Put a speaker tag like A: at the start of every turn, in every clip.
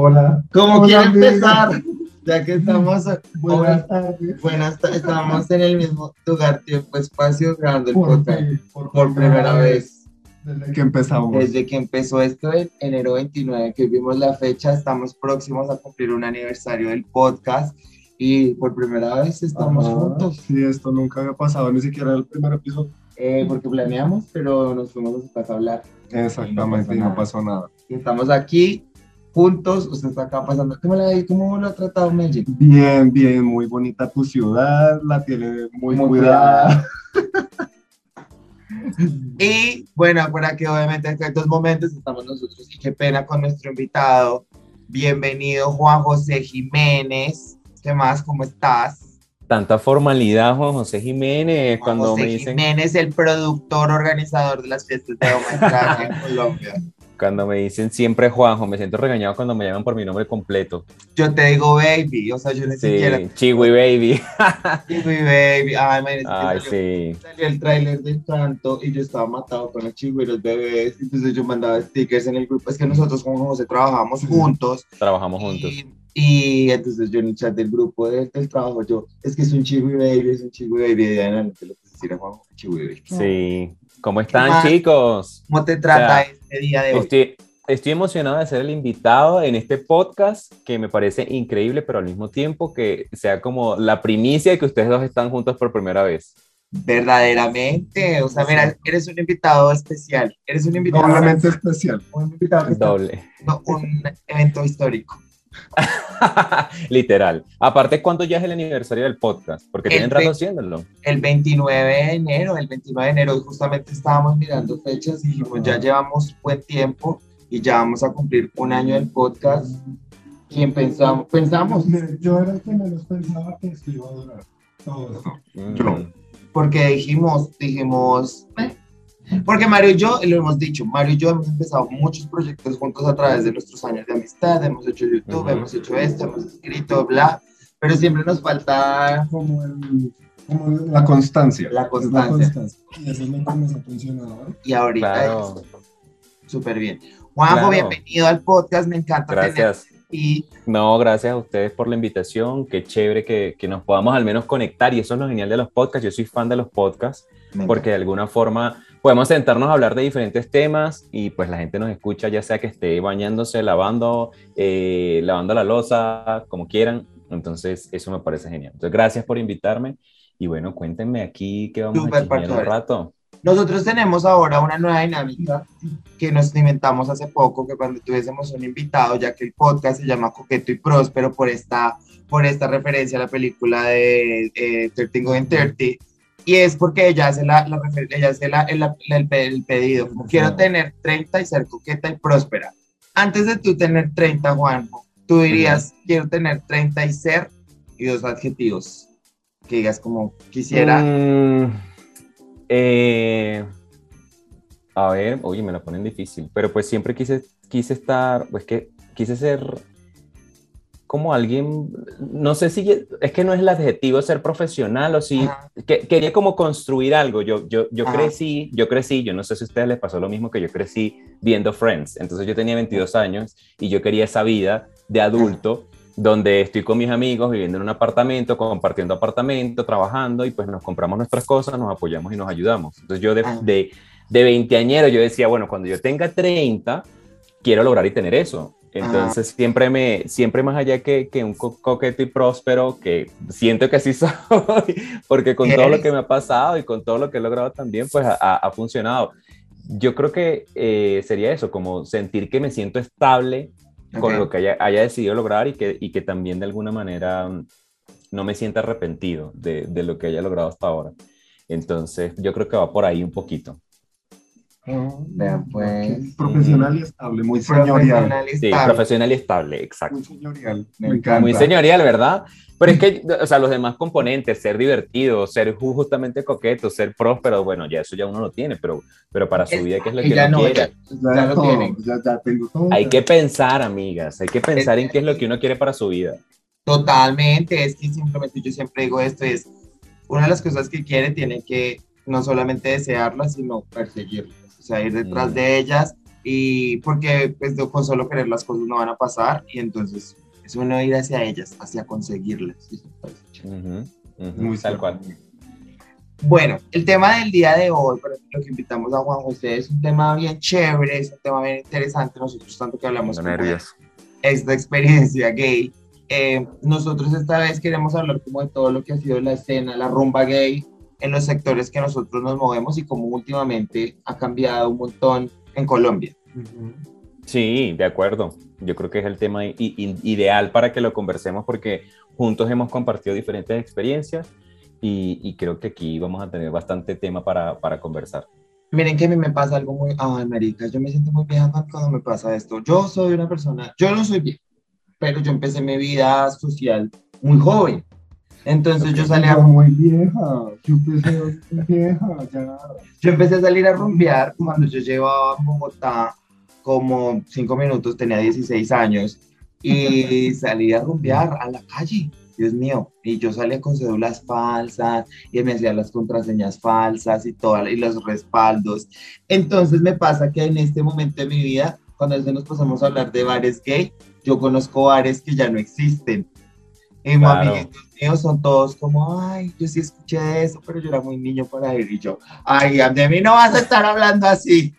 A: Hola.
B: ¿Cómo
A: Hola,
B: quiere
A: amiga.
B: empezar? Ya que estamos,
A: Buenas tardes.
B: buenas ta- estamos en el mismo lugar, tiempo, espacio, grabando el
A: Por,
B: podcast
A: fin,
B: por primera vez.
A: Desde que empezamos.
B: Desde que empezó esto en enero 29, que vimos la fecha, estamos próximos a cumplir un aniversario del podcast y por primera vez estamos
A: Ajá,
B: juntos,
A: Sí, esto nunca había pasado, ni siquiera el primer episodio.
B: eh, porque planeamos, pero nos fuimos a su casa a hablar.
A: Exactamente, y no pasó nada.
B: Y estamos aquí juntos, usted está acá pasando. ¿Cómo, la, cómo lo ha tratado Medellín?
A: Bien, bien, muy bonita tu ciudad, la tiene muy,
B: Muy
A: cuidada.
B: Y bueno, para que obviamente en estos momentos estamos nosotros y qué pena con nuestro invitado. Bienvenido Juan José Jiménez. ¿Qué más? ¿Cómo estás?
C: Tanta formalidad, Juan José Jiménez,
B: Juan
C: cuando
B: José
C: me dicen,
B: Jiménez, el productor organizador de las fiestas de Extraña en Colombia.
C: Cuando me dicen siempre Juanjo, me siento regañado cuando me llaman por mi nombre completo.
B: Yo te digo baby, o sea, yo ni siquiera.
C: Sí, Chiwi Baby.
B: Digo baby. Ay, imagínate que
C: Ay,
B: salió-
C: sí.
B: Salió el tráiler del canto y yo estaba matado con los chicos y los bebés. Entonces yo mandaba stickers en el grupo. Es que nosotros con José trabajamos juntos.
C: Trabajamos juntos.
B: Y, y entonces yo en el chat del grupo del, del trabajo, yo, es que es un chiwi baby, es un chiwi baby. Y en adelante le puse decir a Juan, chiwi baby.
C: Sí. ¿Cómo están, chicos?
B: ¿Cómo te trata
C: O sea,
B: este día de hoy?
C: Estoy, estoy emocionado de ser el invitado en este podcast que me parece increíble, pero al mismo tiempo que sea como la primicia de que ustedes dos están juntos por primera vez.
B: Verdaderamente, o sea, mira, eres un invitado especial, eres un invitado,
A: Doblemente especial.
B: un invitado está
C: Doble.
B: un evento histórico.
C: Literal. Aparte, ¿cuándo ya es el aniversario del podcast? Porque
B: El
C: tienen rato haciéndolo.
B: El 29 de enero, el 29 de enero, justamente estábamos mirando fechas y dijimos, ya llevamos buen tiempo y ya vamos a cumplir un año del podcast. ¿Quién pensamos? Pensamos,
A: Yo era el que menos pensaba que esto iba a durar. Todo esto.
C: Mm.
B: porque dijimos, dijimos, "Eh". Porque Mario y yo, y lo hemos dicho, Mario y yo hemos empezado muchos proyectos juntos a través de nuestros años de amistad, hemos hecho YouTube,
C: Ujú.
B: hemos hecho esto, hemos escrito, bla, pero siempre nos falta
A: Como, el, como la constancia.
B: La
A: Es
B: constancia.
A: Y eso es lo que nos ha funcionado.
B: y ahorita
C: Claro.
B: es súper bien. Juanjo,
C: Claro.
B: bienvenido al podcast, me encanta
C: Gracias.
B: tenerte y
C: No, gracias a ustedes por la invitación. Qué chévere que, que nos podamos al menos conectar. Y eso es lo genial de los podcasts. Yo soy fan de los podcasts porque de alguna forma podemos sentarnos a hablar de diferentes temas y pues la gente nos escucha, ya sea que esté bañándose, lavando, eh, lavando la losa, como quieran. Entonces, eso me parece genial. Entonces, gracias por invitarme. Y bueno, cuéntenme aquí qué vamos
B: Súper
C: a un rato.
B: Nosotros tenemos ahora una nueva dinámica que nos inventamos hace poco, que cuando tuviésemos un invitado, ya que el podcast se llama Coqueto y Próspero por esta, por esta referencia a la película de eh, 13 Going 30, y es porque ella hace, la, ella hace la- el, el pe- el pedido, como quiero tener 30 y ser coqueta y próspera. Antes de tú tener 30, Juanjo, tú dirías, quiero tener 30 y ser, y dos adjetivos, que digas como quisiera.
C: Mm, eh, a ver, oye, me la ponen difícil, pero pues siempre quise, quise estar, pues que quise ser como alguien, no sé si, es que no es el adjetivo ser profesional o si, que, quería como construir algo, yo, yo, yo
B: Ajá.
C: crecí, yo crecí, yo no sé si a ustedes les pasó lo mismo que yo crecí viendo Friends, entonces yo tenía 22 años y yo quería esa vida de adulto donde estoy con mis amigos viviendo en un apartamento, compartiendo apartamento, trabajando y pues nos compramos nuestras cosas, nos apoyamos y nos ayudamos. Entonces yo de,
B: Ah.
C: de, de veinteañero yo decía, bueno, cuando yo tenga 30, quiero lograr y tener eso. Entonces siempre me, siempre más allá que, que un co- coqueto y próspero, que siento que así soy, porque con todo lo que me ha pasado y con todo lo que he logrado también, pues ha, funcionado. Yo creo que eh, sería eso, como sentir que me siento estable con lo que haya, haya decidido lograr y que, y que también de alguna manera mm, no me sienta arrepentido de, de lo que haya logrado hasta ahora. Entonces, yo creo que va por ahí un poquito.
B: Vea, pues.
A: Profesional y estable, muy señorial.
B: Profesional y
C: Sí,
B: estable.
C: profesional y estable, exacto.
A: Muy señorial.
B: Me encanta.
C: Muy señorial, ¿verdad? Pero es que, o sea, los demás componentes, ser divertido, ser ju- justamente coqueto, ser próspero, bueno, ya eso ya uno lo tiene, pero, pero para su vida, ¿qué es lo que
B: Ella
C: uno
B: no,
C: quiere?
B: ella- Ya lo
A: todo,
B: tienen.
A: Ya, ya tengo todo.
C: Hay que pensar, amigas, hay que pensar en qué es lo que uno quiere para su vida.
B: Totalmente, es que simplemente yo siempre digo esto, es una de las cosas que quiere, tiene que no solamente desearlas, sino perseguirlas, o sea, ir detrás
C: Mm.
B: de ellas y porque pues con solo querer las cosas no van a pasar y entonces es bueno ir hacia ellas, hacia conseguirlas.
C: Muy tal cual.
B: Bueno, el tema del día de hoy, por ejemplo, que invitamos a Juan José, es un tema bien chévere, es un tema bien interesante. Nosotros, tanto que hablamos
C: de
B: esta experiencia gay, eh, nosotros esta vez queremos hablar como de todo lo que ha sido la escena, la rumba gay en los sectores que nosotros nos movemos y cómo últimamente ha cambiado un montón en Colombia.
C: Sí, de acuerdo. Yo creo que es el tema ideal para que lo conversemos porque juntos hemos compartido diferentes experiencias y, creo que aquí vamos a tener bastante tema para, para, conversar.
B: Miren que a mí me pasa algo muy... Ay, marica, yo me siento muy vieja cuando me pasa esto. Yo soy una persona... Yo no soy vieja, pero yo empecé mi vida social muy joven. Entonces yo salí a...
A: Muy vieja, yo empecé vieja, ya.
B: Yo empecé a salir a rumbear cuando yo llevaba a Bogotá como cinco minutos, tenía 16 años, y salí a rumbear a la calle. Dios mío, y yo salía con cédulas falsas y me hacía las contraseñas falsas y, todo, y los respaldos. Entonces me pasa que en este momento de mi vida, cuando nos pasamos a hablar de bares gay, yo conozco bares que ya no existen. Y amiguitos míos son todos como, ay, yo sí escuché eso, pero yo era muy niño para ir. Y yo, ay, de mí no vas a estar hablando así.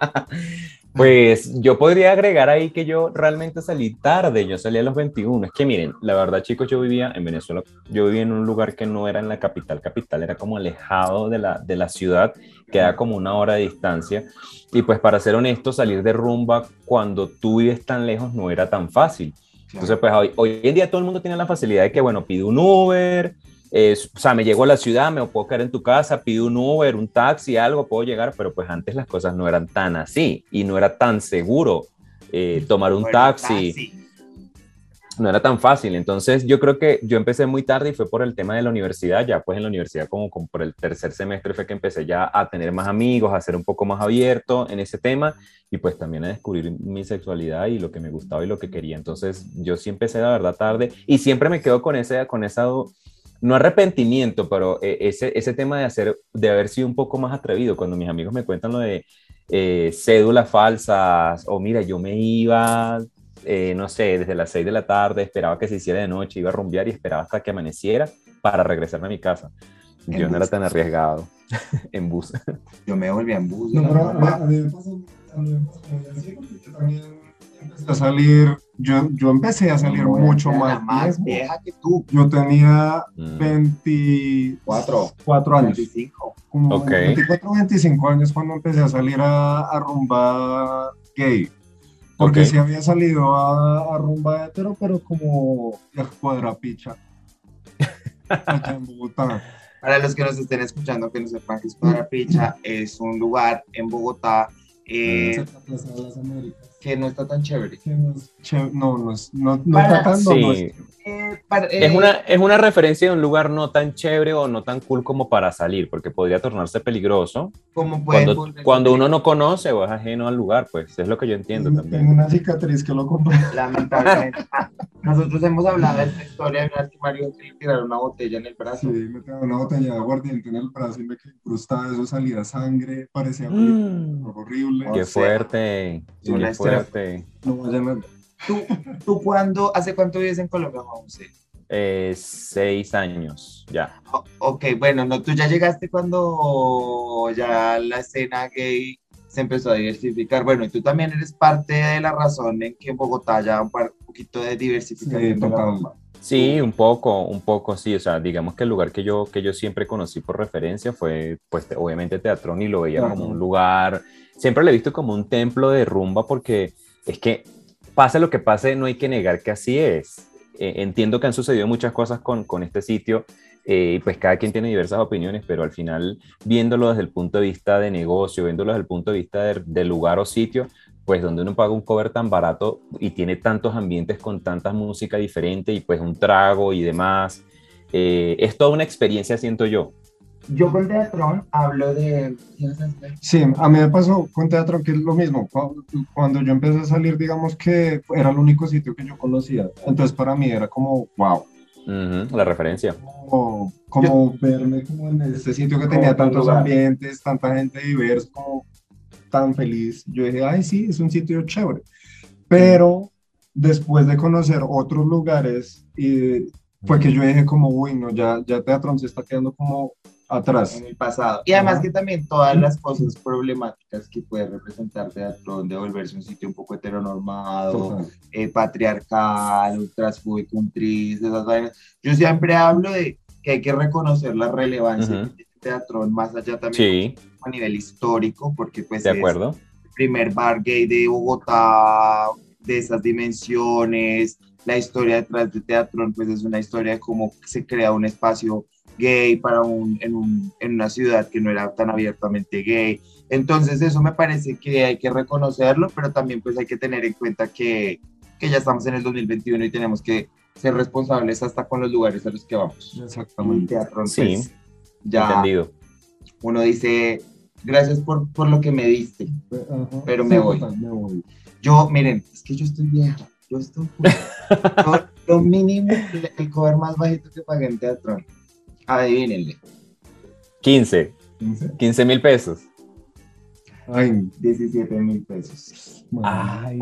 C: Pues yo podría agregar ahí que yo realmente salí tarde, yo salí a los 21. Es que miren, la verdad chicos, yo vivía en Venezuela, yo vivía en un lugar que no era en la capital, capital, era como alejado de la, de la ciudad, queda como una hora de distancia. Y pues para ser honesto, salir de rumba cuando tú vives tan lejos no era tan fácil. Entonces pues hoy, hoy en día todo el mundo tiene la facilidad de que, bueno, pide un Uber, o sea, me llego a la ciudad, me puedo quedar en tu casa, pido un Uber, un taxi, algo, puedo llegar, pero pues antes las cosas no eran tan así y no era tan seguro eh, tomar un taxi. No era tan fácil, entonces yo creo que yo empecé muy tarde y fue por el tema de la universidad, ya pues en la universidad como, por el tercer semestre fue que empecé ya a tener más amigos, a ser un poco más abierto en ese tema y pues también a descubrir mi sexualidad y lo que me gustaba y lo que quería. Entonces yo sí empecé la verdad tarde y siempre me quedo con, ese, con esa no arrepentimiento, pero eh, ese, ese tema de, hacer, de haber sido un poco más atrevido, cuando mis amigos me cuentan lo de eh, cédulas falsas, o mira, yo me iba, eh, no sé, desde las 6 de la tarde, esperaba que se hiciera de noche, iba a rumbear y esperaba hasta que amaneciera para regresarme a mi casa. Yo no era tan arriesgado en bus.
B: Yo me volví en bus.
A: No, pero a, mí me pasó, a mí me pasó yo también empecé a salir, yo, yo empecé a salir mucho más,
B: más vieja que tú.
A: Yo tenía 24
B: mm.
A: años. 25. Como okay. 24, 25 años cuando empecé a salir a, a rumba gay. Porque sí había salido a, a, rumba hetero, pero como la cuadra picha. Allá en Bogotá.
B: Para los que nos estén escuchando, que no sepan que es Cuadra Picha, es un lugar en Bogotá. Eh, que no está tan chévere.
A: no, no, no, no, no está tan... Sí.
C: Eh, es, una, es una referencia de un lugar no tan chévere o no tan cool como para salir, porque podría tornarse peligroso.
B: Como
C: cuando, cuando uno no conoce o es ajeno al lugar, pues es lo que yo entiendo también.
A: Tengo una cicatriz que lo compré.
B: Lamentablemente. Nosotros hemos hablado de esta historia de una que Mario se le tiraron una botella en el brazo.
A: Sí, me tiraron una botella de aguardiente en el brazo y me quedé incrustada, eso salía sangre, parecía mm. horrible.
C: Qué fuerte, qué fuerte.
A: No
B: ¿Tú, tú cuándo, hace cuánto vives en Colombia, José?
C: Eh, seis años, ya.
B: ok, bueno, no, tú ya llegaste cuando ya la escena gay se empezó a diversificar. Bueno, y tú también eres parte de la razón en que en Bogotá ya un, poquito de diversificación.
C: Sí, un poco, un poco, sí. O sea, digamos que el lugar que yo, que yo siempre conocí por referencia fue, pues, obviamente Teatrón y lo veía como un lugar, siempre lo he visto como un templo de rumba porque es que pase lo que pase, no hay que negar que así es. Eh, entiendo que han sucedido muchas cosas con, con este sitio eh, y pues cada quien tiene diversas opiniones, pero al final viéndolo desde el punto de vista de negocio, viéndolo desde el punto de vista de, lugar o sitio, pues donde uno paga un cover tan barato y tiene tantos ambientes con tanta música diferente y pues un trago y demás, eh, es toda una experiencia, siento yo.
B: Yo con Teatrón hablo de...
A: Sí, a mí me pasó con Teatrón que es lo mismo. Cuando yo empecé a salir, digamos que era el único sitio que yo conocía. Entonces para mí era como, wow.
C: la referencia.
A: Como, verme como en este sitio que tenía tantos ambientes, tanta gente diversa, como tan feliz. Yo dije, ay, sí, es un sitio chévere. Pero después de conocer otros lugares, y fue que yo dije como, uy, no, ya, ya Teatrón se está quedando como atrás.
B: En el pasado. Y además que también todas las cosas problemáticas que puede representar Teatrón, de volverse un sitio un poco heteronormado, eh, patriarcal, ultrasfóbico, un triste, esas vainas. Yo siempre hablo de que hay que reconocer la relevancia de Teatrón, más allá también a nivel histórico, porque pues
C: de acuerdo.
B: el primer bar gay de Bogotá, de esas dimensiones, la historia detrás de Teatrón, pues es una historia de cómo se crea un espacio gay para un, en, un, en una ciudad que no era tan abiertamente gay. Entonces eso me parece que hay que reconocerlo, pero también pues hay que tener en cuenta que, que ya estamos en el 2021 y tenemos que ser responsables hasta con los lugares a los que vamos.
A: Exactamente.
B: Teatro,
C: sí, pues, ya entendido.
B: Uno dice, gracias por, por lo que me diste, pero me, voy.
A: me voy.
B: Yo, miren, es que yo estoy vieja. Yo estoy. lo mínimo, el cover más bajito que pagué en teatro. Adivínenle.
C: 15. 15 mil pesos.
B: Ay, 17 mil pesos.
C: Ay,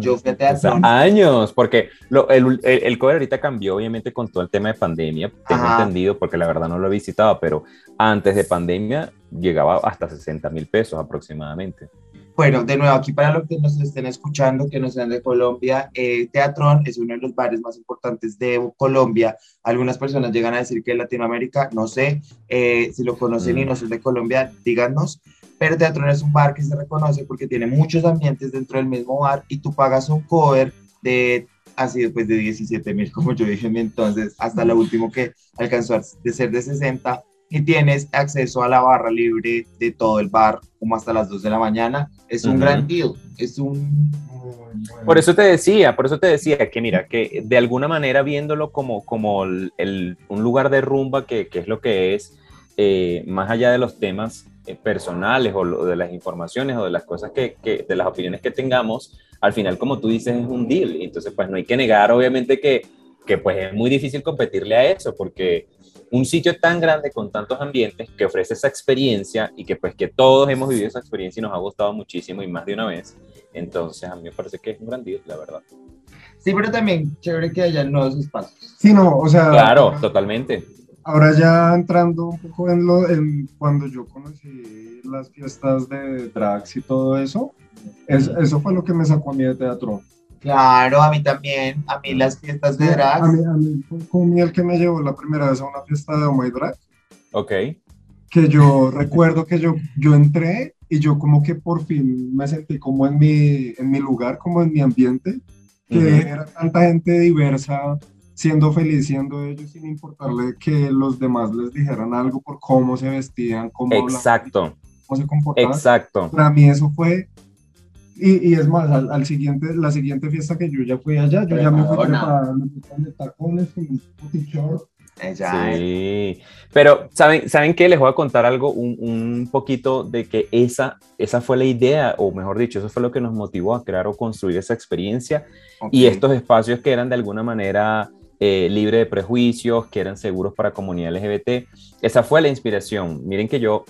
B: yo fui a teatro.
C: años, porque lo, el, el, el, cover ahorita cambió, obviamente, con todo el tema de pandemia. Tengo entendido, porque la verdad no lo he visitado, pero antes de pandemia llegaba hasta 60 mil pesos aproximadamente.
B: Bueno, de nuevo, aquí para los que nos estén escuchando, que no sean de Colombia, eh, Teatrón es uno de los bares más importantes de Colombia. Algunas personas llegan a decir que es Latinoamérica, no sé, eh, si lo conocen y mm. no son de Colombia, díganos. Pero Teatrón es un bar que se reconoce porque tiene muchos ambientes dentro del mismo bar y tú pagas un cover de así después de 17 mil, como yo dije entonces, hasta lo último que alcanzó a de ser de 60 y tienes acceso a la barra libre de todo el bar como hasta las 2 de la mañana. Es un gran deal, es un...
C: Por eso te decía, por eso te decía que mira, que de alguna manera viéndolo como, como el, un lugar de rumba, que, que es lo que es, eh, más allá de los temas eh, personales o de las informaciones o de las cosas que, que, de las opiniones que tengamos, al final, como tú dices, es un deal. Entonces, pues no hay que negar, obviamente, que, que pues es muy difícil competirle a eso, porque un sitio tan grande con tantos ambientes que ofrece esa experiencia y que pues que todos hemos vivido esa experiencia y nos ha gustado muchísimo y más de una vez. Entonces a mí me parece que es un gran día, la verdad.
B: Sí, pero también chévere que haya nuevos espacios.
A: Sí, no, o sea...
C: Claro, totalmente.
A: Ahora ya entrando un poco en lo, en cuando yo conocí las fiestas de drags y todo eso, eso fue lo que me sacó a mí de teatro.
B: Claro, a mí también, a mí las fiestas de drag.
A: A mí, a mí fue el que me llevó la primera vez a una fiesta de Oh My Drag.
C: Ok.
A: Que yo recuerdo que yo, yo entré y yo como que por fin me sentí como en mi, en mi lugar, como en mi ambiente, que era tanta gente diversa, siendo feliz siendo ellos sin importarle que los demás les dijeran algo por cómo se vestían, cómo
C: Exacto.
A: cómo se comportaban.
C: Exacto.
A: Para mí eso fue y, y, es más, al, siguiente, la siguiente fiesta que yo ya fui allá, yo ya me fui para de tacones con un short.
C: Sí, pero ¿saben, ¿saben qué? Les voy a contar algo, un, un, poquito de que esa, esa fue la idea, o mejor dicho, eso fue lo que nos motivó a crear o construir esa experiencia y estos espacios que eran de alguna manera eh, libre de prejuicios, que eran seguros para comunidad LGBT. Esa fue la inspiración. Miren que yo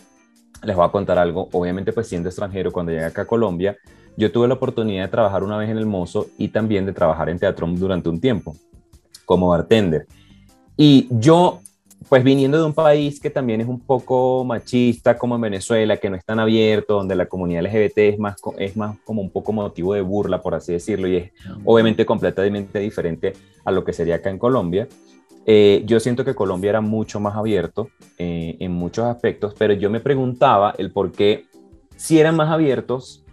C: les voy a contar algo, obviamente pues siendo extranjero, cuando llegué acá a Colombia, yo tuve la oportunidad de trabajar una vez en El Mozo y también de trabajar en teatro durante un tiempo como bartender. Y yo, pues viniendo de un país que también es un poco machista como en Venezuela, que no es tan abierto, donde la comunidad LGBT es más, es más como un poco motivo de burla, por así decirlo, y es obviamente completamente diferente a lo que sería acá en Colombia. Eh, yo siento que Colombia era mucho más abierto eh, en muchos aspectos, pero yo me preguntaba el por qué, si eran más abiertos,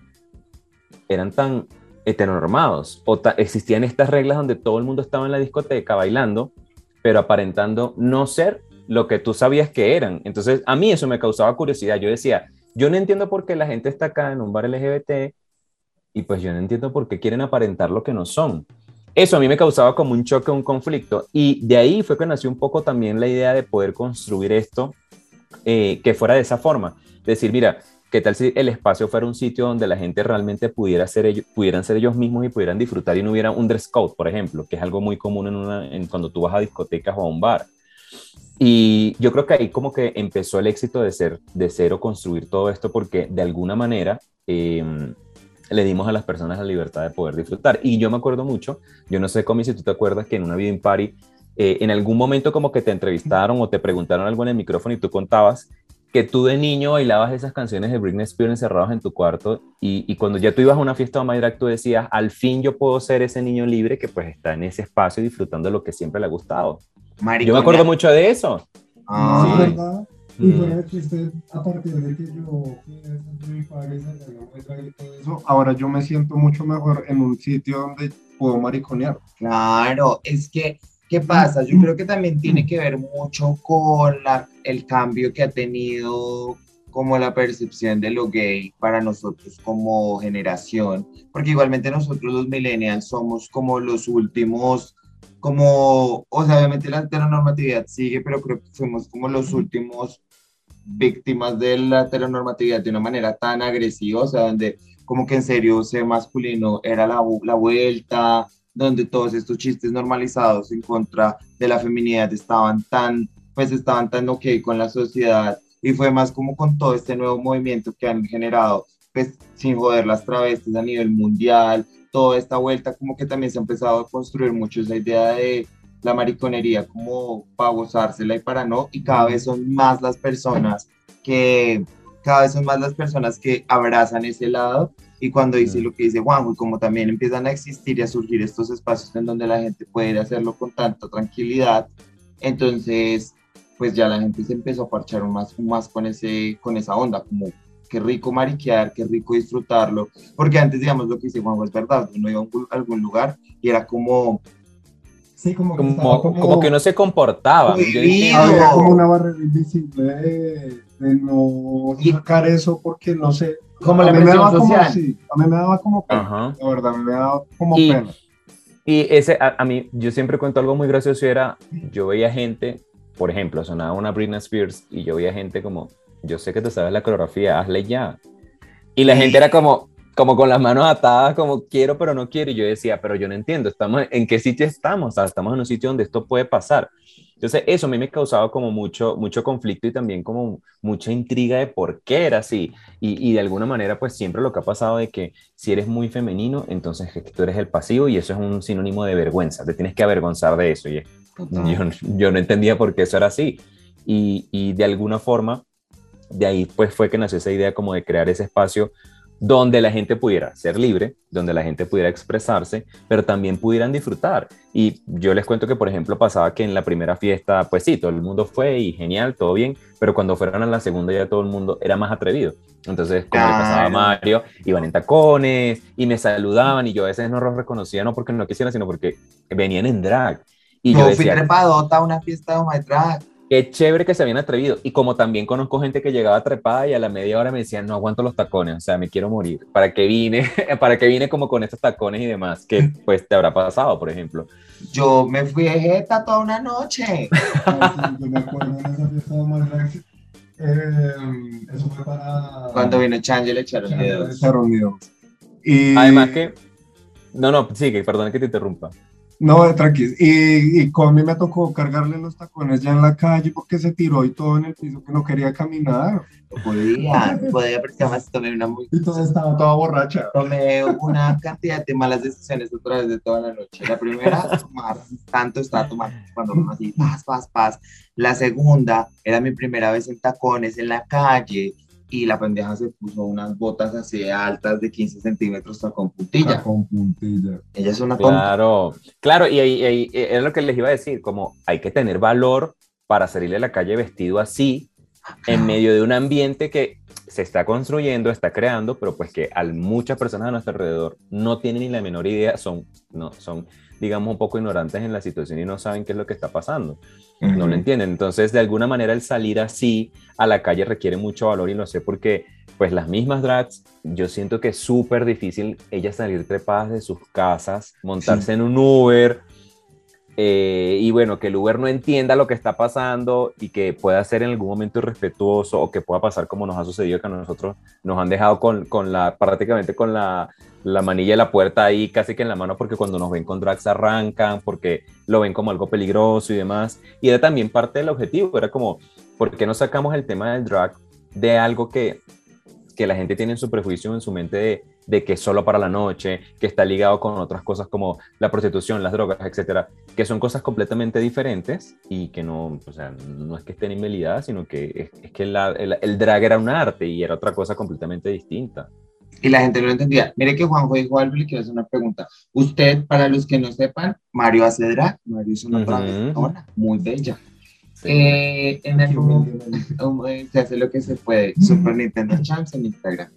C: eran tan heteronormados o existían estas reglas donde todo el mundo estaba en la discoteca bailando, pero aparentando no ser lo que tú sabías que eran. Entonces, a mí eso me causaba curiosidad. Yo decía, yo no entiendo por qué la gente está acá en un bar LGBT y pues yo no entiendo por qué quieren aparentar lo que no son. Eso a mí me causaba como un choque, un conflicto. Y de ahí fue que nació un poco también la idea de poder construir esto eh, que fuera de esa forma. Decir, mira, ¿Qué tal si el espacio fuera un sitio donde la gente realmente pudiera ser ellos, pudieran ser ellos mismos y pudieran disfrutar y no hubiera un dress code, por ejemplo, que es algo muy común en una, en cuando tú vas a discotecas o a un bar? Y yo creo que ahí como que empezó el éxito de ser, de cero construir todo esto porque de alguna manera em, le dimos a las personas la libertad de poder disfrutar. Y yo me acuerdo mucho, yo no sé, Comi, si tú te acuerdas que en una viewing party, eh, en algún momento como que te entrevistaron o te preguntaron algo en el micrófono y tú contabas que tú de niño bailabas esas canciones de Britney Spears encerrados en tu cuarto y, cuando ya tú ibas a una fiesta de My tú decías, al fin yo puedo ser ese niño libre que pues está en ese espacio disfrutando de lo que siempre le ha gustado. Yo me acuerdo mucho de eso.
A: Ah, sí. ¿verdad? Y mm. que usted, a partir de que yo mi padre y todo eso, ahora yo me siento mucho mejor en un sitio donde puedo mariconear.
B: Claro, es que ¿Qué pasa? Yo creo que también tiene que ver mucho con la, el cambio que ha tenido como la percepción de lo gay para nosotros como generación, porque igualmente nosotros los millennials somos como los últimos, como, o sea, obviamente la heteronormatividad sigue, pero creo que fuimos como los últimos víctimas de la heteronormatividad de una manera tan agresiva, o sea, donde como que en serio ser masculino era la, la vuelta, donde todos estos chistes normalizados en contra de la feminidad estaban tan, pues estaban tan ok con la sociedad. Y fue más como con todo este nuevo movimiento que han generado, pues sin joder las travestis a nivel mundial, toda esta vuelta como que también se ha empezado a construir mucho esa idea de la mariconería como para gozársela y para no, y cada vez son más las personas que, cada vez son más las personas que abrazan ese lado y cuando dice lo que dice Juanjo, y como también empiezan a existir y a surgir estos espacios en donde la gente puede hacerlo con tanta tranquilidad, entonces pues ya la gente se empezó a parchar más, más con, ese, con esa onda, como qué rico mariquear, qué rico disfrutarlo, porque antes, digamos, lo que dice Juanjo es verdad, uno iba a algún lugar y era como...
C: Sí, como que, como, que no se comportaba.
A: Había como una barrera invisible de, no sacar eso porque no sé,
B: como la
A: presión social. a mí me daba como pena, la verdad, me daba como pena.
C: Y ese, a, mí, yo siempre cuento algo muy gracioso, era, yo veía gente, por ejemplo, sonaba una Britney Spears y yo veía gente como, yo sé que te sabes la coreografía, hazle ya. Y la gente era como, como con las manos atadas, como quiero pero no quiero. Y yo decía, pero yo no entiendo, estamos en qué sitio estamos, estamos en un sitio donde esto puede pasar. Entonces, eso a mí me causaba como mucho, mucho conflicto y también como mucha intriga de por qué era así. Y, y, de alguna manera, pues siempre lo que ha pasado de que si eres muy femenino, entonces tú eres el pasivo y eso es un sinónimo de vergüenza. Te tienes que avergonzar de eso. Y yo, yo, no entendía por qué eso era así. Y, y de alguna forma, de ahí pues fue que nació esa idea como de crear ese espacio donde la gente pudiera ser libre, donde la gente pudiera expresarse, pero también pudieran disfrutar. Y yo les cuento que, por ejemplo, pasaba que en la primera fiesta, pues sí, todo el mundo fue y genial, todo bien, pero cuando fueron a la segunda ya todo el mundo era más atrevido. Entonces, como le pasaba a Mario, iban en tacones y me saludaban y yo a veces no los reconocía, no porque no quisiera, sino porque venían en drag. Y yo,
B: decía, fui trepadota a una fiesta de my drag
C: qué chévere que se habían atrevido. Y como también conozco gente que llegaba trepada y a la media hora me decían, no aguanto los tacones, o sea, me quiero morir. ¿Para qué vine? ¿Para qué vine como con estos tacones y demás? Que pues te habrá pasado, por ejemplo.
B: Yo me fui de jeta toda una noche.
A: Yo me acuerdo de esa fiesta de eh, eso fue para...
B: Cuando vino Change le echaron
A: dedos.
C: Y... Además que... No, no, sigue, perdona que te interrumpa.
A: No, tranquilo. Y, y con mí me tocó cargarle los tacones ya en la calle porque se tiró y todo en el piso que no quería caminar.
B: No podía, no podía porque además tomé una muy...
A: Y todo estaba toda borracha.
B: Tomé una cantidad de malas decisiones otra vez de toda la noche. La primera, tomar, tanto estaba tomando cuando uno así, paz, paz, paz. La segunda, era mi primera vez en tacones en la calle y la pendeja se puso unas botas así altas de 15 centímetros con puntilla.
A: Con puntilla.
B: Ella es una
C: Claro, claro, y, y, es lo que les iba a decir, como hay que tener valor para salir a la calle vestido así, en medio de un ambiente que se está construyendo, está creando, pero pues que a muchas personas a nuestro alrededor no tienen ni la menor idea, son, no, son digamos, un poco ignorantes en la situación y no saben qué es lo que está pasando. No lo entienden. Entonces, de alguna manera, el salir así a la calle requiere mucho valor y lo sé porque, pues, las mismas drags, yo siento que es súper difícil ellas salir trepadas de sus casas, montarse en un Uber, eh, y bueno, que el Uber no entienda lo que está pasando y que pueda ser en algún momento irrespetuoso o que pueda pasar como nos ha sucedido que a nosotros nos han dejado con, la, prácticamente con la, la, manilla de la puerta ahí casi que en la mano porque cuando nos ven con drags arrancan, porque lo ven como algo peligroso y demás. Y era también parte del objetivo, era como, ¿por qué no sacamos el tema del drag de algo que que la gente tiene en su prejuicio en su mente de, que es solo para la noche, que está ligado con otras cosas como la prostitución, las drogas, etcétera, que son cosas completamente diferentes y que no, o sea, no es que estén inmelidadas, sino que es, que el, el drag era un arte y era otra cosa completamente distinta
B: y la gente no lo entendía. Mire que Juanjo dijo algo y le quiero hacer una pregunta. Usted, para los que no sepan, Mario hace drag, Mario es una persona muy bella. Eh, en el se hace lo que se puede. Super Nintendo Champs en Instagram.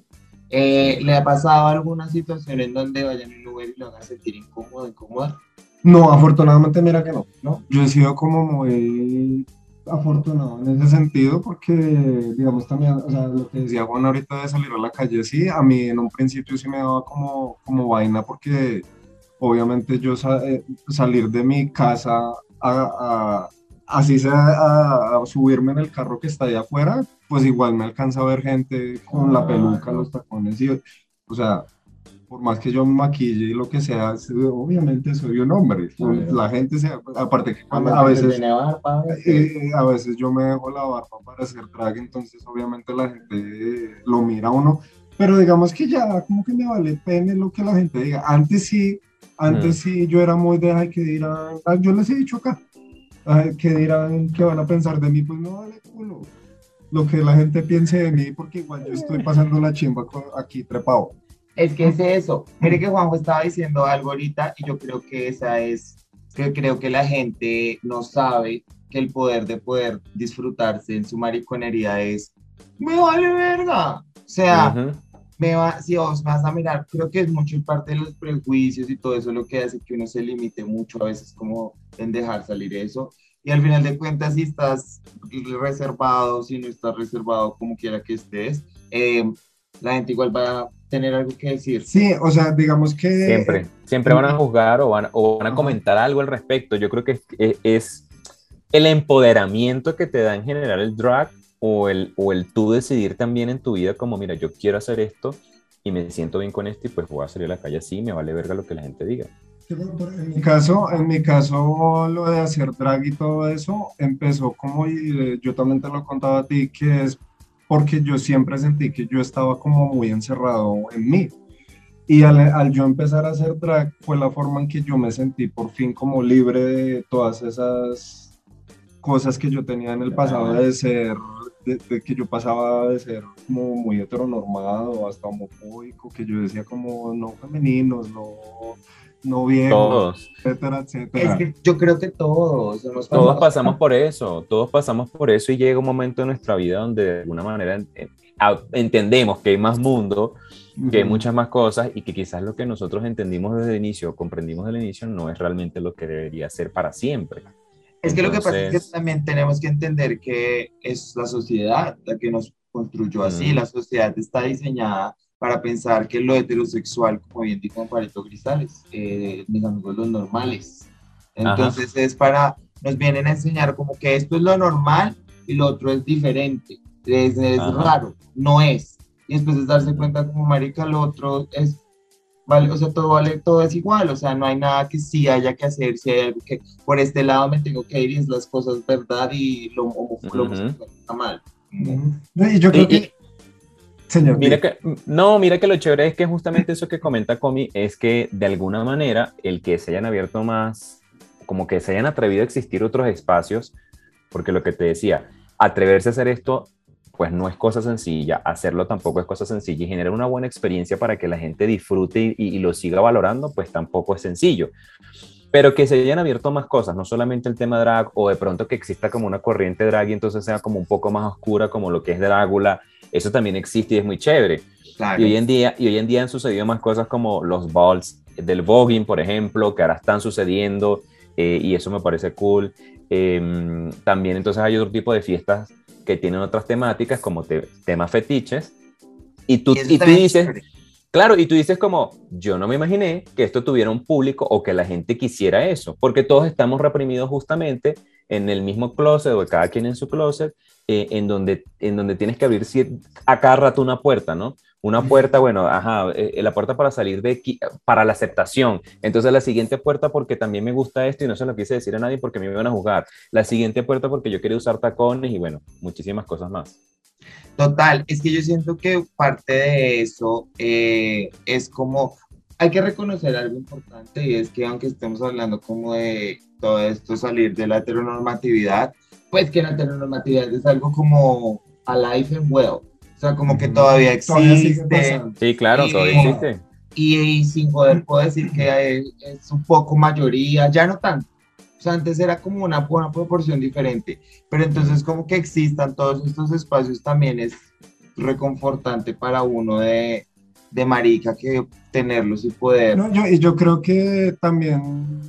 B: Eh, ¿Le ha pasado alguna situación en donde vayan en Uber y lo hagan sentir incómodo, incómoda?
A: No, afortunadamente mira que no, no. Yo he sido como muy afortunado en ese sentido porque, digamos, también, o sea, lo que decía Juan ahorita de salir a la calle, sí, a mí en un principio sí me daba como, como vaina porque obviamente yo eh, salir de mi casa a, así sea a, subirme en el carro que está ahí afuera, pues igual me alcanza a ver gente con la peluca, los tacones y, o sea, por más que yo me maquille y lo que sea, obviamente soy un hombre. La gente se, aparte que a veces, eh, a veces yo me dejo la barba para hacer drag, entonces obviamente la gente lo mira a uno, pero digamos que ya como que me vale pene lo que la gente diga. Antes sí, antes sí yo era muy de, ay, que dirán, ah, yo les he dicho acá, que dirán, que van a pensar de mí, pues no vale culo lo que la gente piense de mí, porque igual yo estoy pasando la chimba aquí trepado.
B: Es que es eso. Mire que Juanjo estaba diciendo algo ahorita y yo creo que esa es, que creo que la gente no sabe que el poder de poder disfrutarse en su mariconería es, me vale verga. O sea, me va, si vos vas a mirar, creo que es mucho parte de los prejuicios y todo eso lo que hace que uno se limite mucho a veces como en dejar salir eso. Y al final de cuentas, si estás reservado, si no estás reservado, como quiera que estés, eh, la gente igual va a tener algo que decir.
A: Sí, o sea, digamos que...
C: Siempre, siempre van a juzgar o van, o van a comentar algo al respecto. Yo creo que es, es, el empoderamiento que te da en general el drag o el, o el tú decidir también en tu vida como, mira, yo quiero hacer esto y me siento bien con esto y pues voy a salir a la calle así, me vale verga lo que la gente diga.
A: En mi caso, en mi caso, lo de hacer drag y todo eso empezó como, y yo también te lo contaba a ti, que es porque yo siempre sentí que yo estaba como muy encerrado en mí. Y al, yo empezar a hacer drag fue la forma en que yo me sentí por fin como libre de todas esas cosas que yo tenía en el pasado de ser, de, que yo pasaba de ser como muy heteronormado hasta homofóbico, que yo decía como no femeninos, no no viejos, etcétera, etcétera.
B: Es que yo creo que todos.
C: Todos pasamos por eso, todos pasamos por eso y llega un momento en nuestra vida donde de alguna manera entendemos que hay más mundo, que hay muchas más cosas y que quizás lo que nosotros entendimos desde el inicio, comprendimos desde el inicio, no es realmente lo que debería ser para siempre.
B: Es que lo que pasa es que también tenemos que entender que es la sociedad la que nos construyó así, la sociedad está diseñada para pensar que lo heterosexual, como bien dijo Pareto Grisales, eh, mis amigos los normales. Entonces es para, nos vienen a enseñar como que esto es lo normal y lo otro es diferente, es, raro, no es. Y después es darse cuenta como marica, lo otro es, vale, o sea, todo vale, todo es igual, o sea, no hay nada que sí haya que hacer, si hay algo que por este lado me tengo que ir y es las cosas verdad y lo homofóbico está mal.
A: Y yo creo que
C: mira que, no, mira que lo chévere es que justamente eso que comenta Comi es que de alguna manera el que se hayan abierto más, como que se hayan atrevido a existir otros espacios, porque lo que te decía, atreverse a hacer esto, pues no es cosa sencilla, hacerlo tampoco es cosa sencilla y generar una buena experiencia para que la gente disfrute y, lo siga valorando, pues tampoco es sencillo pero que se hayan abierto más cosas, no solamente el tema drag o de pronto que exista como una corriente drag y entonces sea como un poco más oscura como lo que es Drácula eso también existe y es muy chévere. Y, hoy en día, y hoy en día han sucedido más cosas como los balls del voguing, por ejemplo, que ahora están sucediendo eh, y eso me parece cool. Em, también entonces hay otro tipo de fiestas que tienen otras temáticas como temas fetiches. Y tú, y, tú dices, claro, y tú dices como, yo no me imaginé que esto tuviera un público o que la gente quisiera eso, porque todos estamos reprimidos justamente en el mismo closet o cada quien en su closet eh, en, donde, en donde tienes que abrir a cada rato una puerta, ¿no? Una puerta, bueno, ajá, eh, la puerta para salir de aquí, para la aceptación. Entonces la siguiente puerta porque también me gusta esto y no se lo quise decir a nadie porque me iban a jugar. La siguiente puerta porque yo quería usar tacones y bueno, muchísimas cosas más.
B: Total, es que yo siento que parte de eso eh, es como, hay que reconocer algo importante y es que aunque estemos hablando como de todo esto salir de la heteronormatividad, pues que la heteronormatividad es algo como alive and well, o sea, como que todavía existe.
C: sí, claro, todavía existe.
B: Y, sin poder puedo decir que es un poco mayoría, ya no tanto, sea, antes era como una, buena proporción diferente, pero entonces como que existan todos estos espacios también es reconfortante para uno de, de marica que tenerlos y poder.
A: No, yo, y yo creo que también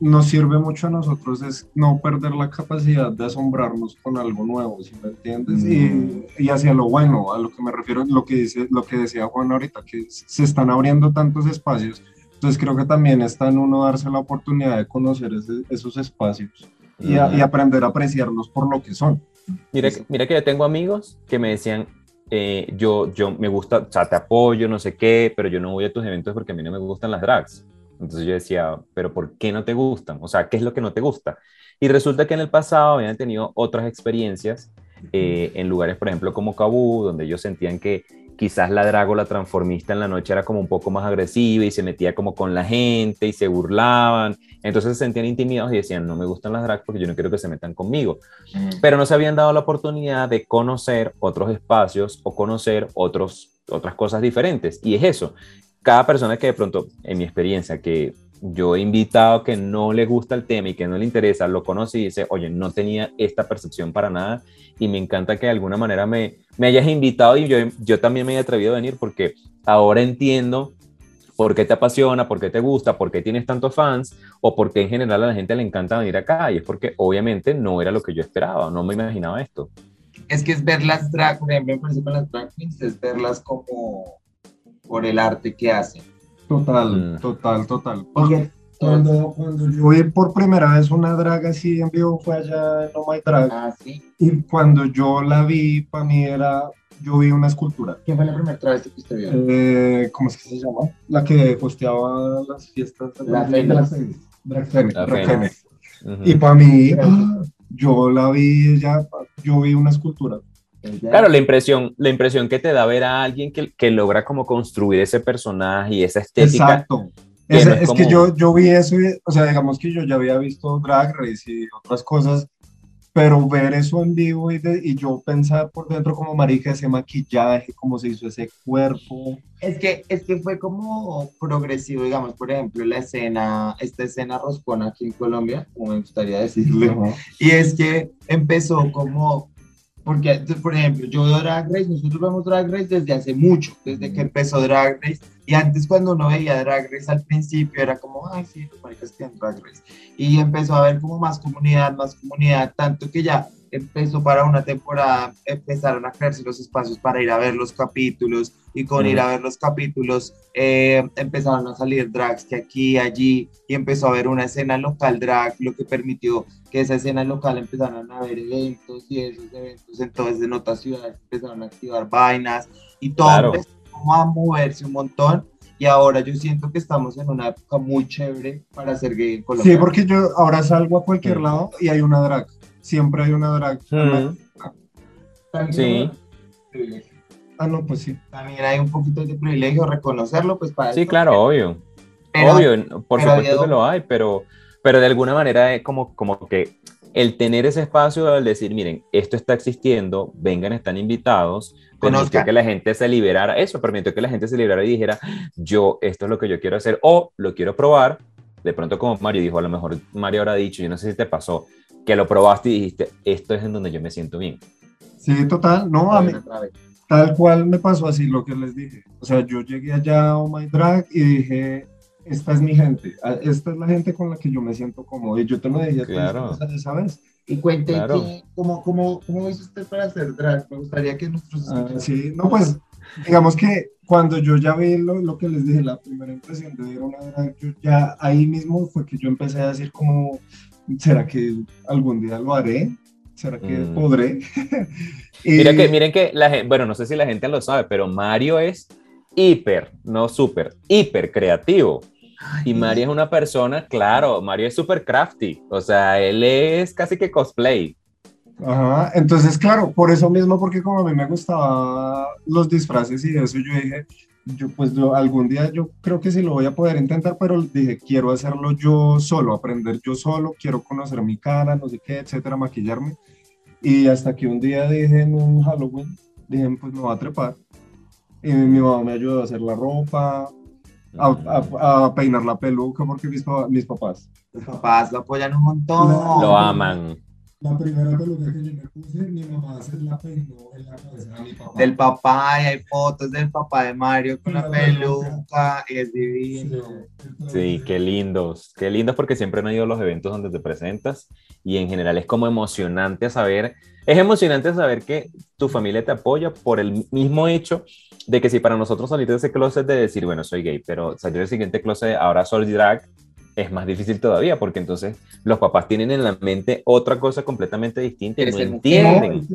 A: nos sirve mucho a nosotros es no perder la capacidad de asombrarnos con algo nuevo, si me entiendes? Y, mm. y, hacia lo bueno, a lo que me refiero, lo que, dice, lo que decía Juan ahorita, que se están abriendo tantos espacios entonces creo que también está en uno darse la oportunidad de conocer esos espacios y, aprender a apreciarlos por lo que son.
C: Mira, mira que yo tengo amigos que me decían, eh, yo, yo me gusta, o sea, te apoyo, no sé qué, pero yo no voy a tus eventos porque a mí no me gustan las drags. Entonces yo decía, pero ¿por qué no te gustan? O sea, ¿qué es lo que no te gusta? Y resulta que en el pasado habían tenido otras experiencias eh, en lugares, por ejemplo, como Cabú, donde ellos sentían que quizás la Drago, transformista en la noche era como un poco más agresiva y se metía como con la gente y se burlaban. Entonces se sentían intimidados y decían, no me gustan las drag porque yo no quiero que se metan conmigo. Pero no se habían dado la oportunidad de conocer otros espacios o conocer otros, otras cosas diferentes. Y es eso. Cada persona que de pronto, en mi experiencia, que yo he invitado que no le gusta el tema y que no le interesa, lo conoce y dice, oye, no tenía esta percepción para nada y me encanta que de alguna manera me, me hayas invitado y yo, yo también me he atrevido a venir porque ahora entiendo por qué te apasiona, por qué te gusta, por qué tienes tantos fans o por qué en general a la gente le encanta venir acá y es porque obviamente no era lo que yo esperaba, no me imaginaba esto.
B: Es que es ver las drag, por ejemplo, con las drag es verlas como por el arte que hacen
A: Total, mm. total, total. cuando, cuando yo vi por primera vez una drag así en vivo fue allá en Oh My Drag.
B: Ah, sí.
A: Y cuando yo la vi, para mí era, yo vi una escultura.
B: ¿Quién fue la primera travesti que usted vio?
A: Eh, ¿Cómo es que se llama? La que hosteaba las fiestas.
B: De la Fénix.
A: Drag Fénix. Y para mí, yo la vi, ya, yo vi una escultura.
C: Claro, la impresión, la impresión que te da ver a alguien que, que logra como construir ese personaje y esa estética.
A: Exacto. Es, que yo, yo vi eso, o sea, digamos que yo ya había visto Drag Race y otras cosas, pero ver eso en vivo y, y yo pensar por dentro como marica ese maquillaje, cómo se hizo ese cuerpo.
B: Es que, es que fue como progresivo, digamos, por ejemplo, la escena, esta escena roscona aquí en Colombia, como me gustaría decirle, y es que empezó como porque, por ejemplo, yo veo Drag Race, nosotros vemos Drag Race desde hace mucho, desde que empezó Drag Race. Y antes, cuando uno veía Drag Race al principio, era como, ay, sí, los maricas tienen Drag Race. Y empezó a haber como más comunidad, más comunidad, tanto que ya empezó para una temporada, empezaron a crearse los espacios para ir a ver los capítulos y con ir a ver los capítulos eh, empezaron a salir drags que aquí, allí y empezó a haber una escena local drag, lo que permitió que esa escena local empezaran a haber eventos y esos eventos entonces en otras ciudades empezaron a activar vainas y todo empezó a moverse un montón y ahora yo siento que estamos en una época muy chévere para hacer gay en
A: Colombia. Sí, porque yo ahora salgo a cualquier lado y hay una drag siempre hay una drag.
C: Sí.
A: Ah, no, pues sí.
B: También hay un poquito de privilegio reconocerlo, pues para
C: Sí, claro, obvio. obvio, por supuesto que lo hay, pero, pero de alguna manera es como, como que el tener ese espacio, al decir, miren, esto está existiendo, vengan, están invitados, permitió que la gente se liberara, eso permitió que la gente se liberara y dijera, yo, esto es lo que yo quiero hacer, o lo quiero probar, de pronto como Mario dijo, a lo mejor Mario habrá dicho, yo no sé si te pasó, que lo probaste y dijiste, esto es en donde yo me siento bien.
A: Sí, total, no, a mí, tal cual me pasó así lo que les dije. O sea, yo llegué allá a Oh My Drag y dije, esta es mi gente, esta es la gente con la que yo me siento cómodo. Y yo te lo dije,
C: claro.
A: ¿sabes?
B: Y cuente ¿cómo, cómo, cómo hizo usted para hacer drag? Me gustaría que nuestros...
A: Ah, sí, no, pues, digamos que cuando yo ya vi lo, lo, que les dije, la primera impresión de ver una drag, yo ya ahí mismo fue que yo empecé a decir como, ¿será que algún día lo haré? ¿Será que mm. podré?
C: Mira que, miren que, la gente, bueno, no sé si la gente lo sabe, pero Mario es hiper, no súper, hiper creativo. y Mario es una persona, claro, Mario es súper crafty, o sea, él es casi que cosplay.
A: Ajá, entonces claro, por eso mismo, porque como a mí me gustaban los disfraces y eso, yo dije, yo pues yo, algún día yo creo que sí lo voy a poder intentar, pero dije, quiero hacerlo yo solo, aprender yo solo, quiero conocer mi cara, no sé qué, etcétera, maquillarme. Y hasta que un día dije en un Halloween, dije, pues me voy a trepar. Y mi mamá me ayudó a hacer la ropa, a, peinar la peluca, porque mis, mis papás.
B: Mis papás lo apoyan un montón.
C: lo aman.
A: La primera peluca que yo me puse, mi mamá se la peinó en la cabeza a mi papá.
B: Del papá, y hay fotos del papá de Mario con la, peluca, y es divino.
C: Sí, qué lindos, qué lindos porque siempre han ido a los eventos donde te presentas y en general es como emocionante saber, es emocionante saber que tu familia te apoya por el mismo hecho de que si para nosotros salir de ese closet de decir, bueno, soy gay, pero salir del siguiente closet, ahora soy drag, es más difícil todavía, porque entonces los papás tienen en la mente otra cosa completamente distinta y no entienden.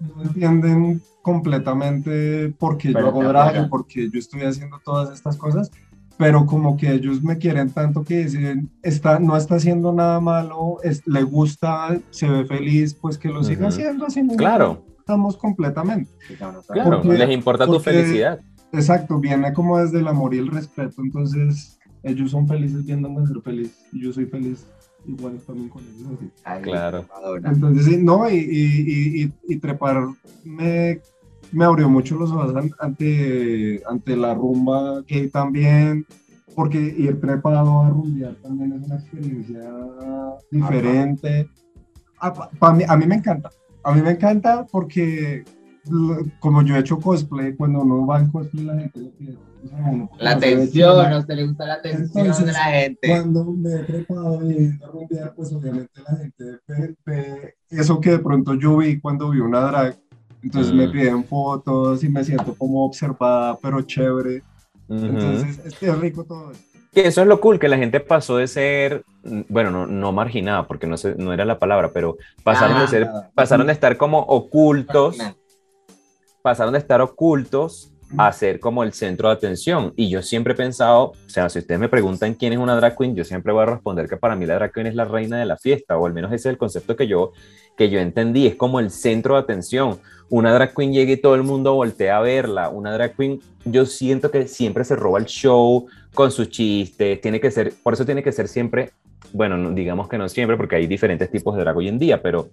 A: No, entienden completamente por qué yo hago drag, por qué yo estoy haciendo todas estas cosas, pero como que ellos me quieren tanto que dicen, está, no está haciendo nada malo, es, le gusta, se ve feliz, pues que lo siga haciendo así.
C: Claro.
A: Estamos completamente.
C: Claro, les importa tu felicidad.
A: Exacto, viene como desde el amor y el respeto, entonces ellos son felices viéndome ser feliz y yo soy feliz igual también con ellos.
C: claro.
A: Entonces, sí, no, y, y, y, y, trepar me, me, abrió mucho los ojos ante, ante la rumba que también, porque ir trepado a rumbear también es una experiencia diferente. A, a mí me encanta, a mí me encanta porque como yo he hecho cosplay, cuando uno va en cosplay la gente le pide.
B: la atención, a usted le gusta la atención de la gente.
A: Cuando me he preparado y a rumbear, pues obviamente la gente ve, eso que de pronto yo vi cuando vi una drag. Entonces me mm. piden fotos y me siento como observada, pero chévere. Entonces es, rico todo eso.
C: Y eso es lo cool, que la gente pasó de ser, bueno, no, no marginada, porque no, sé, no era la palabra, pero pasaron, de, ser, pasaron de estar como ocultos pasaron de estar ocultos a ser como el centro de atención. Y yo siempre he pensado, o sea, si ustedes me preguntan quién es una drag queen, yo siempre voy a responder que para mí la drag queen es la reina de la fiesta, o al menos ese es el concepto que yo, que yo entendí, es como el centro de atención. Una drag queen llega y todo el mundo voltea a verla. Una drag queen, yo siento que siempre se roba el show con sus chistes, tiene que ser, por eso tiene que ser siempre, bueno, digamos que no siempre, porque hay diferentes tipos de drag hoy en día, pero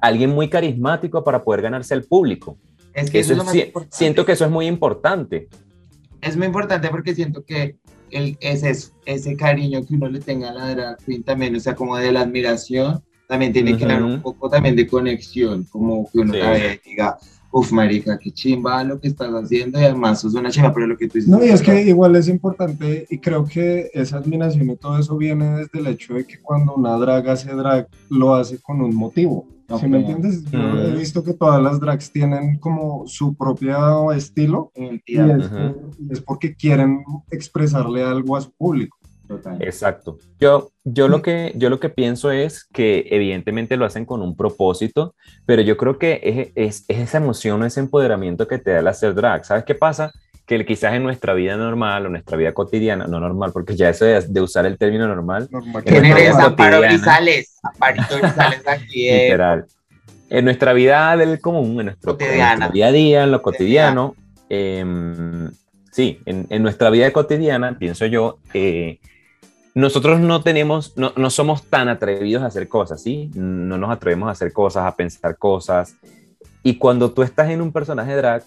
C: alguien muy carismático para poder ganarse al público. Es que eso, siento que eso es muy importante.
B: Es muy importante porque siento que el, ese, ese cariño que uno le tenga a la drag queen también, o sea, como de la admiración, también tiene que dar un poco también de conexión, como que uno la y diga, uf, marica, qué chimba lo que estás haciendo y además sos una chimba, pero lo que tú dices.
A: No, y es que igual es importante y creo que esa admiración y todo eso viene desde el hecho de que cuando una drag hace drag, lo hace con un motivo. Si me entiendes, yo he visto que todas las drags tienen como su propio estilo y es, porque quieren expresarle algo a su público.
C: Exacto. Yo, yo, lo que, yo lo que pienso es que evidentemente lo hacen con un propósito, pero yo creo que es, es, esa emoción, ese empoderamiento que te da el hacer drag. ¿Sabes qué pasa? Que quizás en nuestra vida normal o nuestra vida cotidiana, no normal, porque ya eso de, usar el término normal. normal.
B: En nuestra aquí.
C: Literal. En nuestra vida del común, en nuestro, día a día, en lo cotidiano, em, sí, en, en, nuestra vida cotidiana, pienso yo, eh, nosotros no tenemos, no, no somos tan atrevidos a hacer cosas, ¿sí? No nos atrevemos a hacer cosas, a pensar cosas. Y cuando tú estás en un personaje drag,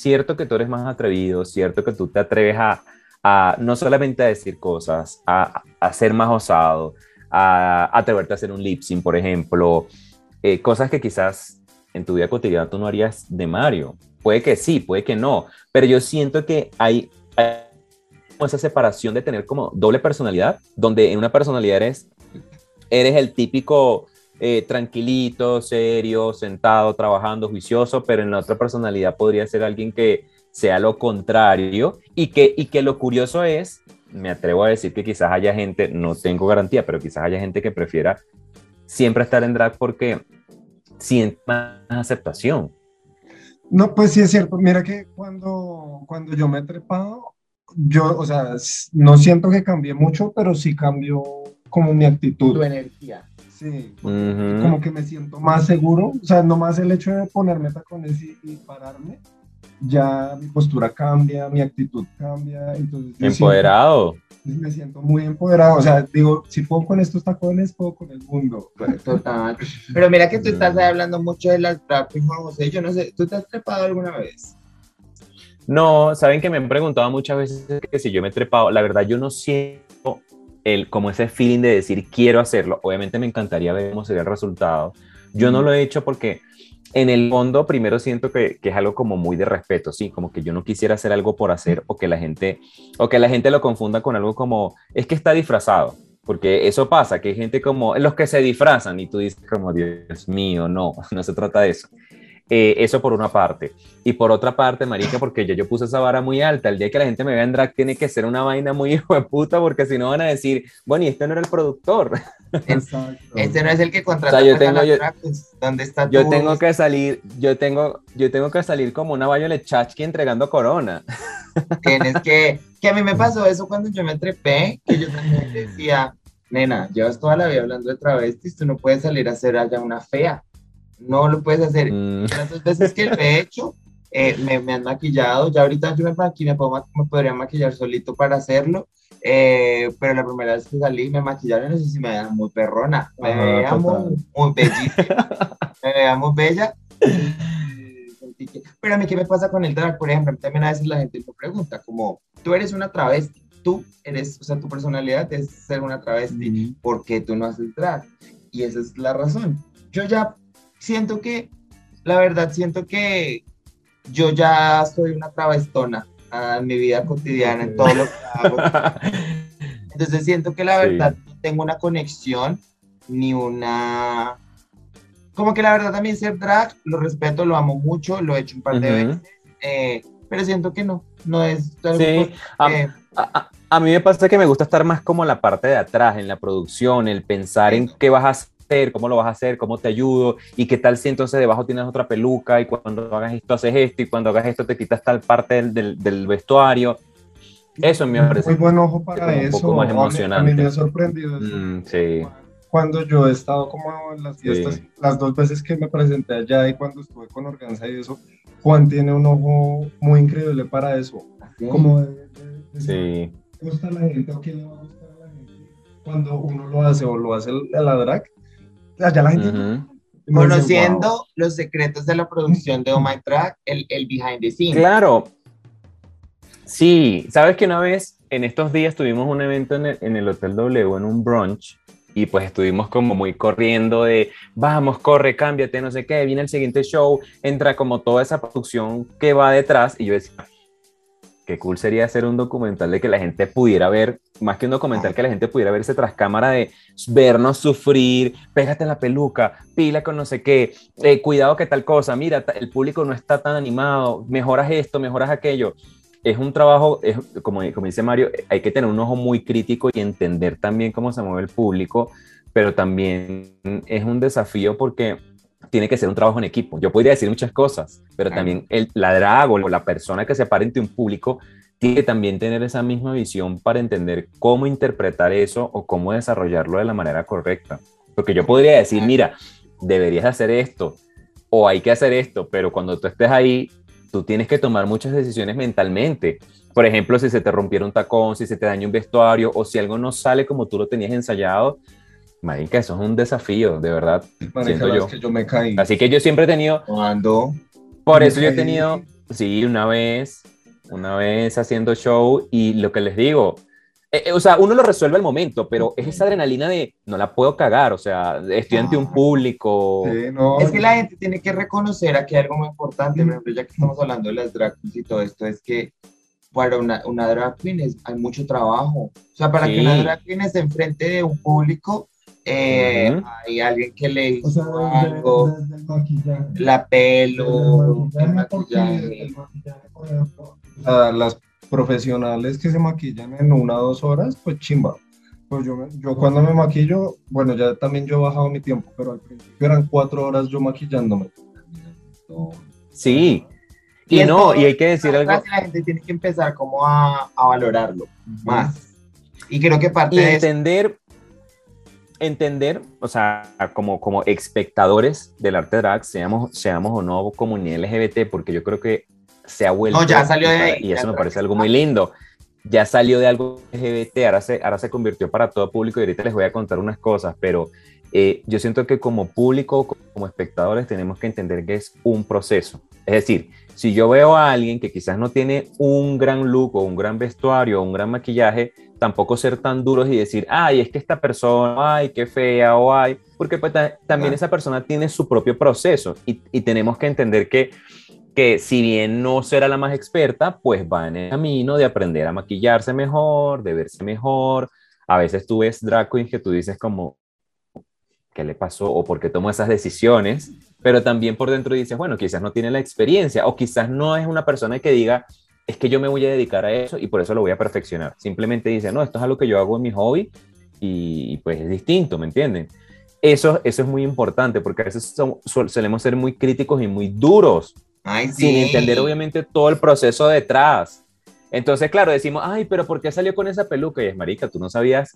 C: cierto que tú eres más atrevido, cierto que tú te atreves a, a no solamente a decir cosas, a, a, ser más osado, a, atreverte a hacer un lip sync, por ejemplo, eh, cosas que quizás en tu vida cotidiana tú no harías de Mario. Puede que sí, puede que no, pero yo siento que hay, hay esa separación de tener como doble personalidad, donde en una personalidad eres, eres el típico eh, tranquilito, serio, sentado, trabajando, juicioso, pero en la otra personalidad podría ser alguien que sea lo contrario y que, y que lo curioso es, me atrevo a decir que quizás haya gente, no tengo garantía, pero quizás haya gente que prefiera siempre estar en drag porque siente más aceptación.
A: No, pues sí es cierto. Mira que cuando, cuando yo me he trepado, yo, o sea, no siento que cambie mucho, pero sí cambio como mi actitud.
B: Tu energía.
A: Sí, como que me siento más seguro, o sea, nomás el hecho de ponerme tacones y, y pararme, ya mi postura cambia, mi actitud cambia, entonces...
C: Empoderado.
A: me siento muy empoderado, o sea, digo, si puedo con estos tacones, puedo con el mundo.
B: Total. Pero mira que tú estás hablando mucho de las trap, Juan José, yo no sé, ¿tú te has trepado alguna vez?
C: No, saben que me han preguntado muchas veces que si yo me he trepado, la verdad yo no siento el, como ese feeling de decir quiero hacerlo. Obviamente me encantaría ver cómo sería el resultado. Yo no lo he hecho porque en el fondo primero siento que, que, es algo como muy de respeto, sí, como que yo no quisiera hacer algo por hacer o que la gente o que la gente lo confunda con algo como es que está disfrazado, porque eso pasa, que hay gente como los que se disfrazan y tú dices como Dios mío, no, no se trata de eso. Eh, eso por una parte. Y por otra parte, marica, porque yo, yo puse esa vara muy alta. El día que la gente me vea en drag tiene que ser una vaina muy hijo de puta, porque si no van a decir, bueno, y este no era el productor.
B: Exacto. Este no es el que contrata
C: o sea, yo tengo, yo, pues, ¿dónde está Yo tengo que salir, yo tengo, yo tengo que salir como una Violet Chachki entregando corona.
B: Tienes que, que a mí me pasó eso cuando yo me trepé, que yo también decía, nena, llevas toda la vida hablando de travestis, tú no puedes salir a hacer allá una fea no lo puedes hacer. Mm. Las veces que lo he hecho, eh, me, me, han maquillado, ya ahorita yo me, me, puedo, me podría maquillar solito para hacerlo, eh, pero la primera vez que salí me maquillaron, no sé si me veía muy perrona, me veía muy, muy bellísima, me veía muy bella. Pero a mí, ¿qué me pasa con el drag? Por ejemplo, también a veces la gente me pregunta, como, tú eres una travesti, tú eres, o sea, tu personalidad es ser una travesti, ¿por qué tú no haces drag? Y esa es la razón. Yo ya siento que, la verdad, siento que yo ya soy una travestona ah, en mi vida cotidiana, en todo lo que hago. Entonces siento que la verdad no tengo una conexión ni una... Como que la verdad también ser drag, lo respeto, lo amo mucho, lo he hecho un par de veces, eh, pero siento que no, no es...
C: sí, a, a, mí me pasa que me gusta estar más como la parte de atrás, en la producción, el pensar en qué vas a hacer cómo lo vas a hacer, cómo te ayudo, y qué tal si entonces debajo tienes otra peluca, y cuando hagas esto haces esto, y cuando hagas esto te quitas tal parte del, del, vestuario. Eso me parece.
A: Muy buen ojo para eso.
C: Un poco más emocionante.
A: A mí, me ha sorprendido.
C: Mm, sí.
A: Cuando yo he estado como en las fiestas, las dos veces que me presenté allá y cuando estuve con Organza y eso, Juan tiene un ojo muy increíble para eso. Como de,
C: sí.
A: gusta la gente o quién le va a gustar a la gente cuando uno lo hace o lo hace a la drag allá la gente.
B: Conociendo los secretos de la producción de Oh My Track, el, el behind the scenes.
C: Claro. Sí, sabes que una vez en estos días tuvimos un evento en el, en el Hotel W, en un brunch, y pues estuvimos como muy corriendo de vamos, corre, cámbiate, no sé qué, viene el siguiente show, entra como toda esa producción que va detrás, y yo decía, qué cool sería hacer un documental de que la gente pudiera ver, más que un documental, que la gente pudiera verse tras cámara de vernos sufrir, pégate la peluca, pila con no sé qué, eh, cuidado que tal cosa, mira, el público no está tan animado, mejoras esto, mejoras aquello. Es un trabajo, es, como, como dice Mario, hay que tener un ojo muy crítico y entender también cómo se mueve el público, pero también es un desafío porque tiene que ser un trabajo en equipo. Yo podría decir muchas cosas, pero también el, la drag o la persona que se pare ante un público tiene que también tener esa misma visión para entender cómo interpretar eso o cómo desarrollarlo de la manera correcta. Porque yo podría decir, mira, deberías hacer esto o hay que hacer esto, pero cuando tú estés ahí, tú tienes que tomar muchas decisiones mentalmente. Por ejemplo, si se te rompiera un tacón, si se te daña un vestuario o si algo no sale como tú lo tenías ensayado, Marica, eso es un desafío, de verdad. siento yo.
A: Que yo me caí.
C: Así que yo siempre he tenido.
B: ¿Cuándo?
C: Por eso yo he tenido, sí, una vez, una vez haciendo show y lo que les digo, eh, eh, o sea, uno lo resuelve al momento, pero es esa adrenalina de no la puedo cagar, o sea, estoy ante un público.
B: Sí, no, es que la gente tiene que reconocer aquí algo muy importante, por ejemplo, ya que estamos hablando de las drag queens y todo esto, es que para una, una drag queen hay mucho trabajo. O sea, para que una drag queen esté enfrente de un público, eh, hay alguien que le hizo algo, la pelo, el maquillaje.
A: las profesionales que se maquillan en una o dos horas, pues chimba. Pues yo, yo cuando me maquillo, bueno, ya también yo he bajado mi tiempo, pero al principio eran cuatro horas yo maquillándome.
C: Sí, y, no, y hay que decir algo.
B: La gente tiene que empezar como a, a valorarlo más. Y creo que parte
C: de entender, entender, o sea, como, como espectadores del arte drag, seamos, seamos o no comunidad LGBT, porque yo creo que se ha vuelto...
B: No, ya salió de ahí.
C: Y eso me parece algo muy lindo. Ya salió de algo LGBT, ahora se, ahora se convirtió para todo público y ahorita les voy a contar unas cosas, pero eh, yo siento que como público, como espectadores, tenemos que entender que es un proceso. Es decir, si yo veo a alguien que quizás no tiene un gran look o un gran vestuario o un gran maquillaje, tampoco ser tan duros y decir, ay, es que esta persona, ay, qué fea o ay, porque pues, también esa persona tiene su propio proceso y, y, tenemos que entender que, que si bien no será la más experta, pues va en el camino de aprender a maquillarse mejor, de verse mejor. A veces tú ves drag queens que tú dices como, ¿qué le pasó? O por qué tomó esas decisiones, pero también por dentro dices, bueno, quizás no tiene la experiencia o quizás no es una persona que diga, es que yo me voy a dedicar a eso y por eso lo voy a perfeccionar. Simplemente dice, no, esto es algo que yo hago en mi hobby y pues es distinto, ¿me entienden? Eso, eso es muy importante porque a veces solemos ser muy críticos y muy duros, sin entender obviamente todo el proceso detrás. Entonces, claro, decimos, ay, pero ¿por qué salió con esa peluca? Y es marica, tú no sabías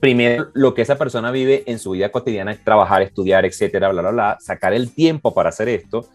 C: primero lo que esa persona vive en su vida cotidiana, trabajar, estudiar, etcétera, bla, bla, bla, sacar el tiempo para hacer esto,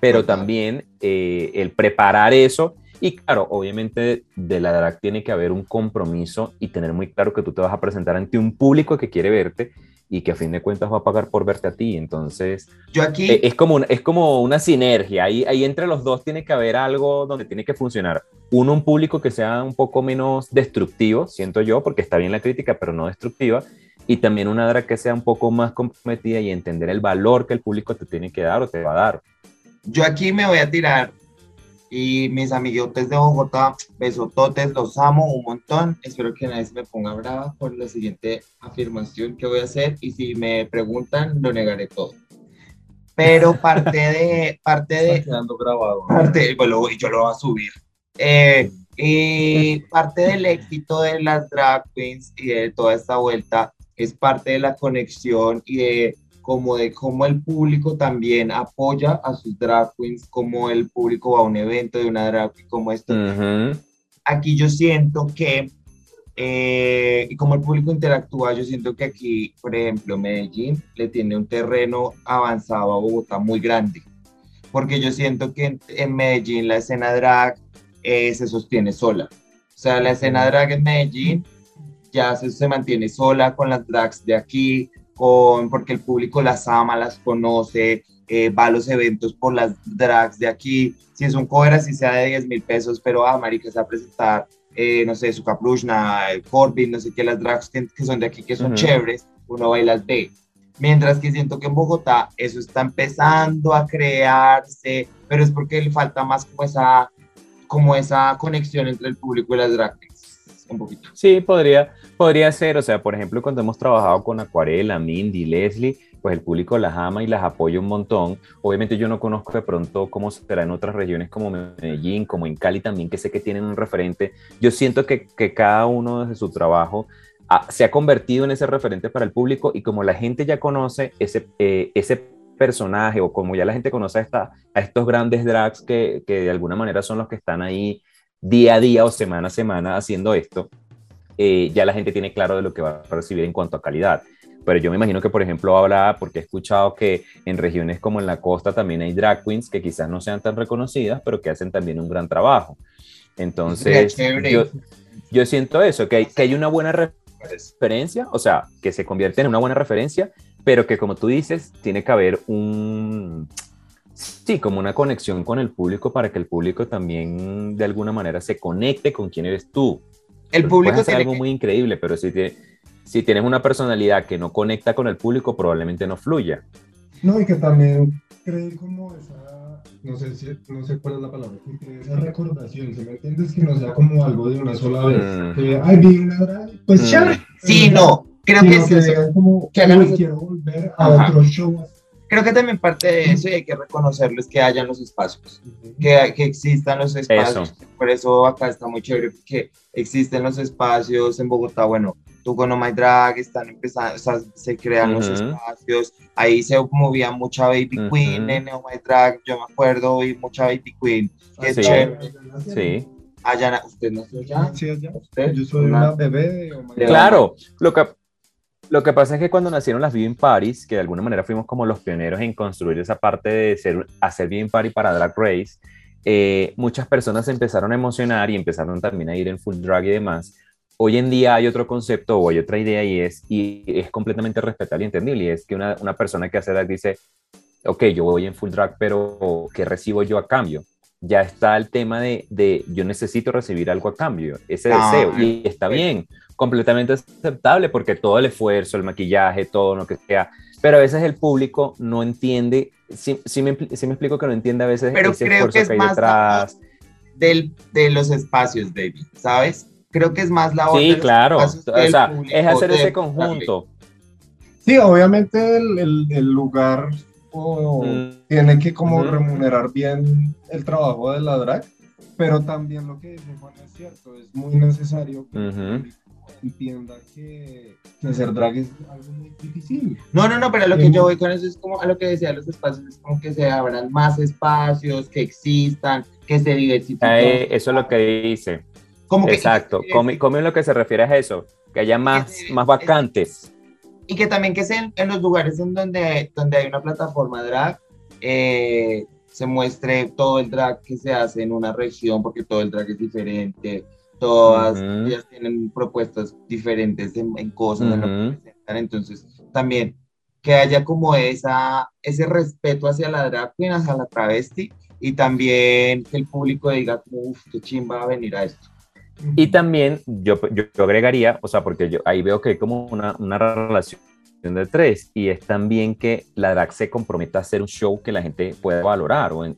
C: pero también eh, el preparar eso. Y claro, obviamente de la drag tiene que haber un compromiso y tener muy claro que tú te vas a presentar ante un público que quiere verte y que a fin de cuentas va a pagar por verte a ti. Entonces,
B: yo aquí...
C: E, es como, una, es como una sinergia. Ahí, ahí entre los dos tiene que haber algo donde tiene que funcionar. Uno, un público que sea un poco menos destructivo, siento yo, porque está bien la crítica, pero no destructiva. Y también una drag que sea un poco más comprometida y entender el valor que el público te tiene que dar o te va a dar.
B: Yo aquí me voy a tirar y mis amiguitos de Bogotá, besototes, los amo un montón. Espero que nadie se me ponga brava por la siguiente afirmación que voy a hacer. Y si me preguntan, lo negaré todo. Pero parte de. Parte de
A: Está quedando grabado.
B: Parte, bueno, yo lo voy a subir. Eh, y parte del éxito de las drag queens y de toda esta vuelta es parte de la conexión y de como de cómo el público también apoya a sus drag queens, como el público va a un evento de una drag queen como esto. Aquí yo siento que, eh, y como el público interactúa, yo siento que aquí, por ejemplo, Medellín le tiene un terreno avanzado a Bogotá muy grande, porque yo siento que en, Medellín la escena drag eh, se sostiene sola. O sea, la escena drag en Medellín ya se, se mantiene sola con las drags de aquí, porque el público las ama, las conoce, eh, va a los eventos por las drags de aquí. Si es un cover así sea de 10 mil pesos, pero ah, marica, se va a presentar, eh, no sé, su Caprushna, Corbin, no sé qué, las drags que, son de aquí, que son chéveres, uno va y las ve. Mientras que siento que en Bogotá eso está empezando a crearse, pero es porque le falta más como esa, como esa conexión entre el público y las drags un poquito.
C: Sí, podría, podría ser, o sea, por ejemplo, cuando hemos trabajado con Acuarela, Mindy, Leslie, pues el público las ama y las apoya un montón. Obviamente yo no conozco de pronto cómo será en otras regiones como Medellín, como en Cali también, que sé que tienen un referente. Yo siento que, que cada uno desde su trabajo se ha convertido en ese referente para el público y como la gente ya conoce ese, eh, ese personaje o como ya la gente conoce a, esta, a estos grandes drags que, que de alguna manera son los que están ahí día a día o semana a semana haciendo esto, eh, ya la gente tiene claro de lo que va a recibir en cuanto a calidad. Pero yo me imagino que, por ejemplo, habla, porque he escuchado que en regiones como en la costa también hay drag queens que quizás no sean tan reconocidas, pero que hacen también un gran trabajo. Entonces, yo, yo, siento eso, que hay, que hay una buena referencia, o sea, que se convierte en una buena referencia, pero que como tú dices, tiene que haber un, Sí, como una conexión con el público para que el público también de alguna manera se conecte con quién eres tú.
B: El público
C: es algo muy increíble, pero si, si tienes una personalidad que no conecta con el público, probablemente no fluya.
A: No, y que también cree como esa, no sé, si, no sé cuál es la palabra, esa recordación, ¿se me entiendes? Que no sea como algo de una sola vez. Mm. Que, ay, vi una pues ya.
B: Mm. Sí, no, creo que,
A: que es como, que quiero volver a otro show
B: creo que también parte de eso y hay que reconocerlo es que hayan los espacios, que, que existan los espacios. Por eso acá está muy chévere, porque existen los espacios en Bogotá. Bueno, tú con Oh My Drag están empezando, o sea, se crean los espacios. Ahí se movía mucha Baby Queen en Oh My Drag, yo me acuerdo, y mucha Baby Queen, que es chévere.
C: Sí.
B: Allá, ¿usted no
A: allá? Sí, allá. ¿Usted? Yo soy una, bebé de Oh My.
C: Claro, lo que Lo que pasa es que cuando nacieron las Viewing Parties, que de alguna manera fuimos como los pioneros en construir esa parte de ser, hacer Viewing Party para Drag Race, eh, muchas personas se empezaron a emocionar y empezaron también a ir en full drag y demás. Hoy en día hay otro concepto o hay otra idea y es, y es completamente respetable y entendible, y es que una, una persona que hace drag dice, ok, yo voy en full drag, pero ¿qué recibo yo a cambio? Ya está el tema de, de yo necesito recibir algo a cambio, ese
B: Ah,
C: deseo, y está bien, completamente aceptable porque todo el esfuerzo, el maquillaje, todo lo que sea, pero a veces el público no entiende, sí, sí me, sí me explico que no entiende a veces
B: Pero
C: ese
B: creo
C: esfuerzo
B: que es
C: que hay
B: más
C: detrás.
B: Del, de los espacios, David, ¿sabes? Creo que es más la
C: Sí, claro, o sea, es hacer ese conjunto.
A: Sí, obviamente el, el- el lugar o,
C: Mm.
A: tiene que como
C: Ujú.
A: remunerar bien el trabajo de la drag, pero también lo que dice Juan es cierto, es muy necesario que el público entienda que, que hacer drag es algo muy difícil.
B: No, no, no, pero a lo que
A: Sí.
B: yo voy con eso es como a lo que decía los espacios, es como que se abran más espacios, que existan, que se diversifiquen.
C: Eh, eso es lo que dice.
B: Como que-
C: Exacto. Come lo que se refiere a eso, que haya más,
B: se-
C: más vacantes.
B: Y que también que sean en los lugares en donde, donde hay una plataforma drag, eh, se muestre todo el drag que se hace en una región, porque todo el drag es diferente, todas
C: Ujú.
B: ellas tienen propuestas diferentes en, en cosas, en lo que presentan. entonces también que haya como esa, ese respeto hacia la drag queen, hacia la travesti, y también que el público diga, uff, qué chimba va a venir a esto.
C: Y también yo, yo, yo agregaría, o sea, porque yo ahí veo que hay como una, una relación de tres, y es también que la drag se comprometa a hacer un show que la gente pueda valorar, o en,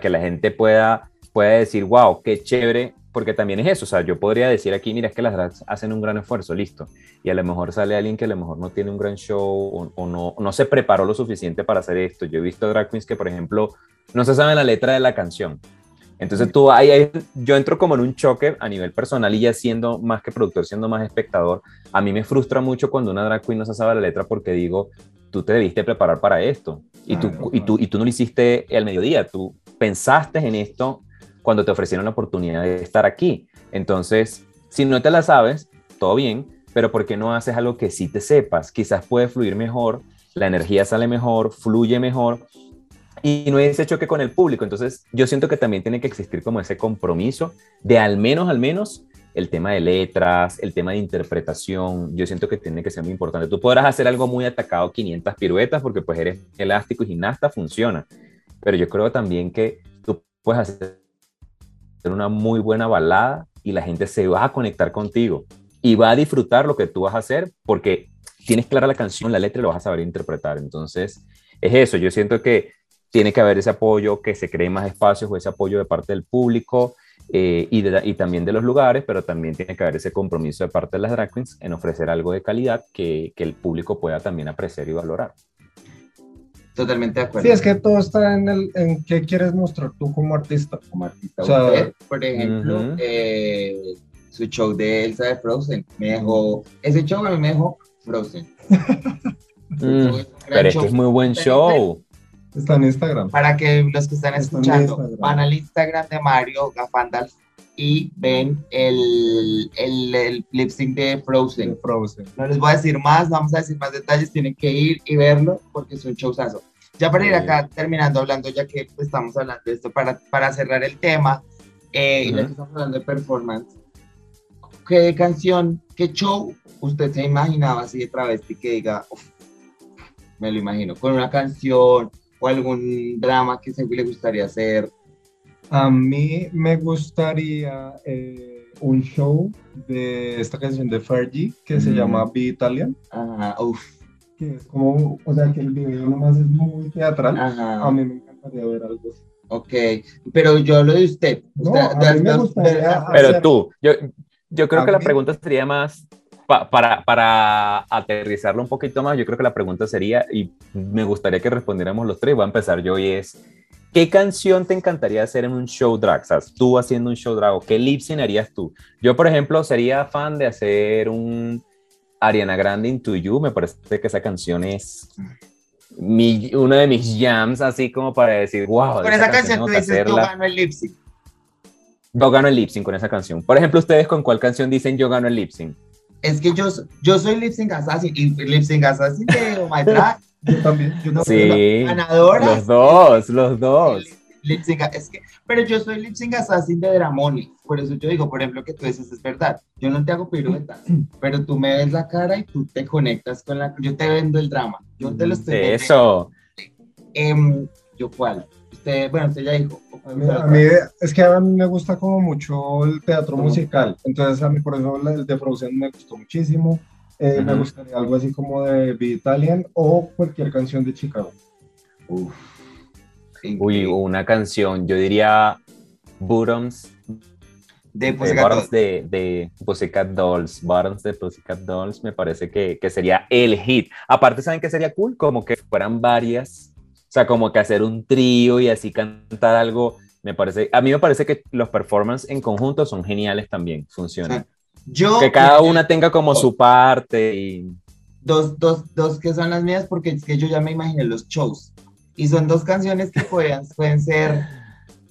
C: que la gente pueda, pueda decir, wow, qué chévere, porque también es eso, o sea, yo podría decir aquí, mira, es que las drags hacen un gran esfuerzo, listo, y a lo mejor sale alguien que a lo mejor no tiene un gran show o, o no, no se preparó lo suficiente para hacer esto. Yo he visto drag queens que, por ejemplo, no se saben la letra de la canción. Entonces tú ahí, ahí- yo entro como en un choque a nivel personal y ya siendo más que productor, siendo más espectador, a mí me frustra mucho cuando una drag queen no se sabe la letra porque digo, tú te debiste preparar para esto y, tú,
A: Claro,
C: y, tú, y tú no lo hiciste al mediodía, tú pensaste en esto cuando te ofrecieron la oportunidad de estar aquí. Entonces, si no te la sabes, todo bien, pero ¿por qué no haces algo que sí te sepas? Quizás puede fluir mejor, la energía sale mejor, fluye mejor y no hay ese choque con el público. Entonces, yo siento que también tiene que existir como ese compromiso de al menos, al menos, el tema de letras, el tema de interpretación, yo siento que tiene que ser muy importante. Tú podrás hacer algo muy atacado, 500 piruetas, porque pues eres elástico y gimnasta, funciona. Pero yo creo también que tú puedes hacer una muy buena balada y la gente se va a conectar contigo y va a disfrutar lo que tú vas a hacer porque tienes clara la canción, la letra y lo vas a saber interpretar. Entonces, es eso, yo siento que tiene que haber ese apoyo, que se creen más espacios o ese apoyo de parte del público eh, y, de- y también de los lugares, pero también tiene que haber ese compromiso de parte de las drag queens en ofrecer algo de calidad que, que el público pueda también apreciar y valorar.
B: Totalmente de acuerdo.
A: Sí, es que todo está en, el, en qué quieres mostrar tú como artista.
B: como artista.
A: O sea,
B: Usted, por ejemplo, eh, su show de Elsa de Frozen, me dejó, ese show a mí me dejó Frozen.
C: Mm, pero es que es muy buen show.
A: Está en Instagram.
B: Para que los que están
A: Está
B: escuchando van al Instagram de Mario Gafandalf y ven el, el, el lip sync de Frozen.
A: Frozen.
B: No les voy a decir más, vamos a decir más detalles, tienen que ir y verlo porque es un showzazo. Ya para ir acá terminando hablando, ya que pues, estamos hablando de esto, para, para cerrar el tema, eh, y ya
C: Ujú.
B: que estamos hablando de performance, ¿qué canción, qué show usted se imaginaba así de travesti que diga, "Uf, me lo imagino, con una canción o algún drama que se le gustaría hacer?
A: A mí me gustaría eh, un show de esta canción de Fergie que se
B: Mm.
A: llama Be Italian,
B: Ajá, uf,
A: que es como, o sea, que el video nomás es muy teatral.
B: ajá,
A: A mí me encantaría ver algo así.
B: ok, pero yo hablo de usted.
A: No,
B: Usted-
A: a mí me gustaría
C: Pero
A: hacer-
C: tú, yo, yo creo
A: A
C: que la
A: mí-
C: pregunta sería más, pa- para, para aterrizarlo un poquito más, yo creo que la pregunta sería, y me gustaría que respondiéramos los tres, voy a empezar yo y es, ¿qué canción te encantaría hacer en un show drag? O sea, tú haciendo un show drag, ¿o qué lip sync harías tú? Yo, por ejemplo, sería fan de hacer un Ariana Grande Into You, me parece que esa canción es mi, una de mis jams, así como para decir, wow,
B: Con esa canción
C: tengo
B: tú dices, yo
C: hacerla".
B: gano el lip sync.
C: Yo gano el lip sync con esa canción. Por ejemplo, ustedes con cuál canción dicen yo gano el lip sync?
B: Es que yo, yo soy lip sync assassin y lip sync assassin de Oh My Drag.
A: Yo también. Yo no
C: Sí,
B: ganadora.
C: los dos, los dos.
B: Lip sync, es que, pero yo soy lip sync assassin de Dramoni. Por eso yo digo, por ejemplo, que tú dices, es verdad. Yo no te hago piruetas, pero tú me ves la cara y tú te conectas con la. Yo te vendo el drama. Yo te lo estoy vendiendo.
C: Eso.
B: Em, ¿Yo cuál? Usted, bueno, usted ya dijo.
A: A mí, a mí- es que a mí me gusta como mucho el teatro musical, entonces a mí por eso el de Frozen me gustó muchísimo. Eh, Me gustaría algo así como de Be Italian o cualquier canción de Chicago.
B: Uf.
C: Uy, una canción, yo diría Bottoms
B: de Pussycat Dolls.
C: de, de Pussycat Dolls, Bottoms de Pussycat Dolls, me parece que, que sería el hit. Aparte, ¿saben qué sería cool? Como que fueran varias, o sea, como que hacer un trío y así cantar algo, me parece, a mí me parece que los performances en conjunto son geniales también, funcionan.
B: Yo,
C: Que cada una tenga como su parte y...
B: dos, dos, dos que son las mías porque es que yo ya me imaginé los shows. Y son dos canciones que pueden, pueden ser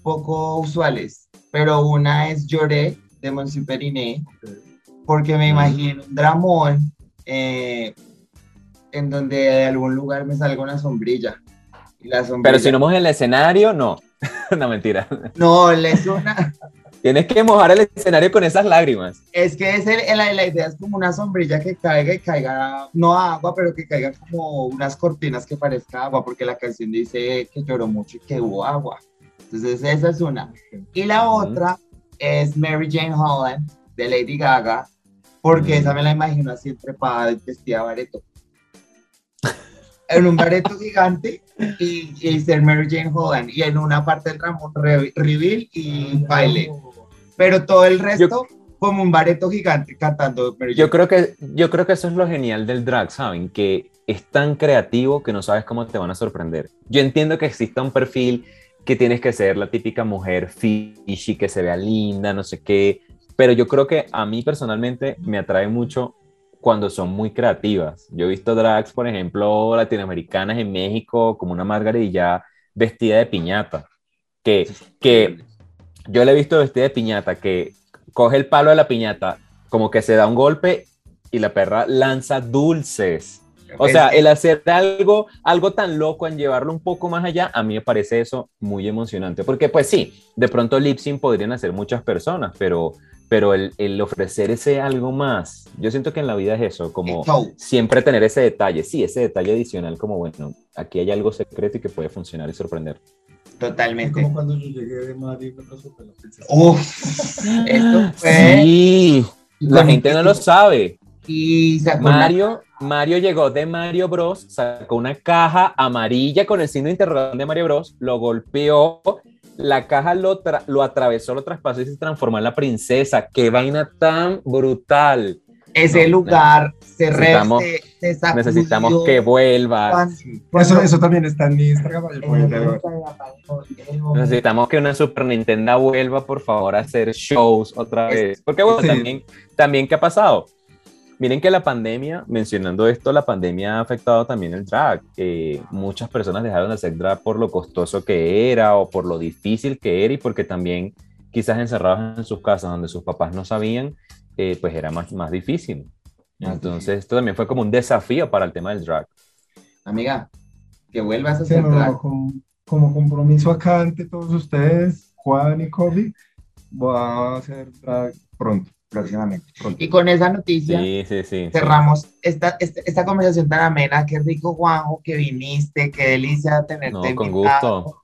B: poco usuales, pero una es Lloré de Monsieur Periné, porque me imagino un dramón eh, en donde de algún lugar me salga una sombrilla. Y la sombrilla...
C: Pero si no mojas el escenario, no. no, mentira.
B: No, es una...
C: Tienes que mojar el escenario con esas lágrimas.
B: Es que es el- la, la idea es como una sombrilla que caiga y caiga, no agua, pero que caiga como unas cortinas que parezca agua, porque la canción dice que lloró mucho y que hubo agua. Entonces esa es una. Y la otra es Mary Jane Holland de Lady Gaga, porque esa me la imagino así trepada y vestida de bareto. En un bareto gigante y, y ser Mary Jane Holland y en una parte del ramo re- reveal y baile. Pero todo el resto como un bareto gigante cantando Mary
C: Yo
B: Jane.
C: creo que, yo creo que eso es lo genial del drag, ¿saben? Que es tan creativo que no sabes cómo te van a sorprender. Yo entiendo que exista un perfil que tienes que ser la típica mujer fishy, que se vea linda, no sé qué, pero yo creo que a mí personalmente me atrae mucho cuando son muy creativas. Yo he visto drags, por ejemplo, latinoamericanas en México, como una Margaret ya vestida de piñata, que, que yo la he visto vestida de piñata, que coge el palo de la piñata, como que se da un golpe y la perra lanza dulces. O sea, el hacer algo, algo tan loco en llevarlo un poco más allá, a mí me parece eso muy emocionante. Porque pues sí, de pronto lip sync podrían hacer muchas personas, pero, pero el, el ofrecer ese algo más, yo siento que en la vida es eso, como siempre tener ese detalle, sí, ese detalle adicional, como bueno, aquí hay algo secreto y que puede funcionar y sorprender.
A: Es
B: Totalmente.
A: como cuando yo llegué de Madrid me pasó con la princesa.
B: Uf, esto fue.
C: Sí, la gente no lo sabe.
B: Y sacó una-
C: Mario, Mario llegó de Mario Bros, sacó una caja amarilla con el signo de interrogación de Mario Bros, lo golpeó, la caja lo, lo atravesó, lo traspasó y se transformó en la princesa. ¡Qué vaina tan brutal!
B: Ese
C: No,
B: lugar se, re-
C: necesitamos-
B: se, se sacudió.
C: Necesitamos que vuelva.
B: Cuando-
A: Eso,
B: cuando-
A: eso también está en mi Instagram.
C: Necesitamos que una Super Nintendo vuelva, por favor, a hacer shows otra vez. Porque, bueno,
A: sí.
C: también, también, ¿qué ha pasado? Miren que la pandemia, mencionando esto, la pandemia ha afectado también el drag. Eh, muchas personas dejaron de hacer drag por lo costoso que era o por lo difícil que era y porque también quizás encerrados en sus casas donde sus papás no sabían, eh, pues era más, más difícil. Entonces, esto también fue como un desafío para el tema del drag.
B: Amiga, que vuelvas a hacer drag.
A: como, como compromiso acá ante todos ustedes, Juan y Kobe, voy a hacer drag pronto.
B: próximamente.
A: pronto.
B: Y con esa noticia
C: Sí, sí, sí. sí.
B: cerramos esta, esta, esta conversación tan amena. Qué rico, Juanjo, que viniste. Qué delicia tenerte.
C: No, con
B: invitado.
C: gusto.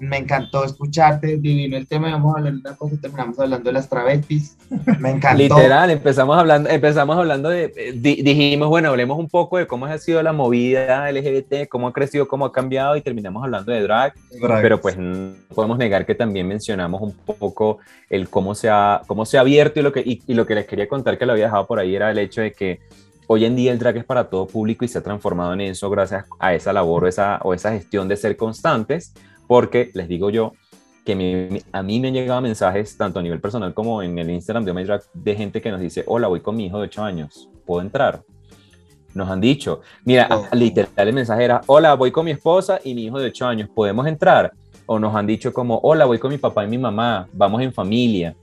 B: Me encantó escucharte. Divino el tema. Vamos a hablar de una cosa y terminamos hablando de las travestis. Me encantó.
C: Literal, empezamos hablando, empezamos hablando de, eh, di- dijimos, bueno, hablemos un poco de cómo ha sido la movida LGBT, cómo ha crecido, cómo ha cambiado y terminamos hablando de drag,
A: Drag.
C: pero pues no podemos negar que también mencionamos un poco el cómo se ha, cómo se ha abierto y lo, que, y, y lo que les quería contar que lo había dejado por ahí era el hecho de que hoy en día el drag es para todo público y se ha transformado en eso gracias a esa labor o esa, o esa gestión de ser constantes, porque les digo yo, que mi- a mí me llegado mensajes, tanto a nivel personal como en el Instagram de MyDrag, de gente que nos dice, hola, voy con mi hijo de 8 años, ¿puedo entrar? Nos han dicho, mira,
B: Oh.
C: literal el mensaje era, hola, voy con mi esposa y mi hijo de 8 años, ¿podemos entrar? O nos han dicho como, hola, voy con mi papá y mi mamá, vamos en familia.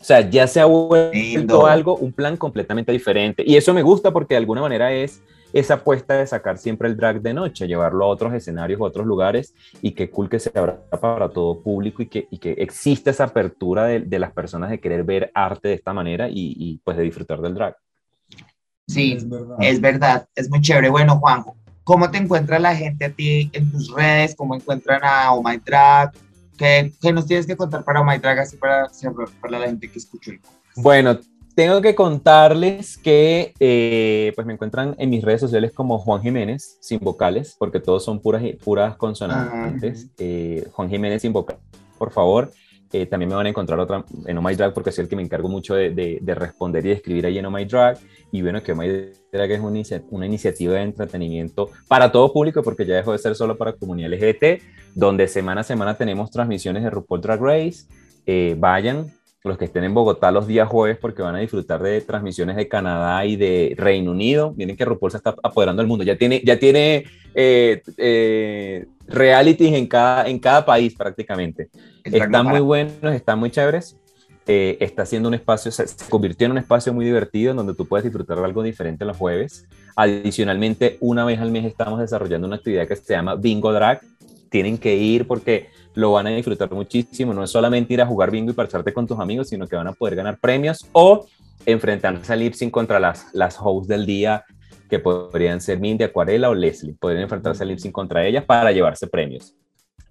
C: O sea, ya se ha vuelto algo, un plan completamente diferente. Y eso me gusta porque de alguna manera es esa apuesta de sacar siempre el drag de noche, llevarlo a otros escenarios, a otros lugares y que cool que se abra para todo público y que, y que exista esa apertura de, las personas de querer ver arte de esta manera y, pues de disfrutar del drag.
B: Sí, es verdad. es verdad, es muy chévere. Bueno, Juanjo, ¿cómo te encuentra la gente a ti en tus redes? ¿Cómo encuentran a Oh My Drag? ¿Qué, qué nos tienes que contar para Oh My Drag así para, para la gente que escuchó el podcast?
C: Bueno, tengo que contarles que eh, pues me encuentran en mis redes sociales como Juan Jiménez, sin vocales, porque todos son puras, puras consonantes. Ah, eh, Juan Jiménez sin vocales, por favor. Eh, también me van a encontrar otra en Oh My Drag porque soy el que me encargo mucho de, de, responder y de escribir ahí en Oh My Drag. Y bueno, que Oh My Drag es una, una, iniciativa de entretenimiento para todo público porque ya dejó de ser solo para comunidad LGBT, donde semana a semana tenemos transmisiones de RuPaul Drag Race. vayan, los que estén en Bogotá los días jueves porque van a disfrutar de transmisiones de Canadá y de Reino Unido. Miren que RuPaul se está apoderando del mundo. Ya tiene, ya tiene eh, eh, realities en cada, en cada país prácticamente. Están muy buenos, están muy chéveres. Eh, está haciendo un espacio, se, convirtió en un espacio muy divertido en donde tú puedes disfrutar de algo diferente los jueves. Adicionalmente, una vez al mes estamos desarrollando una actividad que se llama Bingo Drag. Tienen que ir porque lo van a disfrutar muchísimo. No es solamente ir a jugar bingo y parcharte con tus amigos, sino que van a poder ganar premios o enfrentarse al lip contra las, las hosts del día, que podrían ser Mindy, Acuarela o Leslie. Podrían enfrentarse al lip contra ellas para llevarse premios.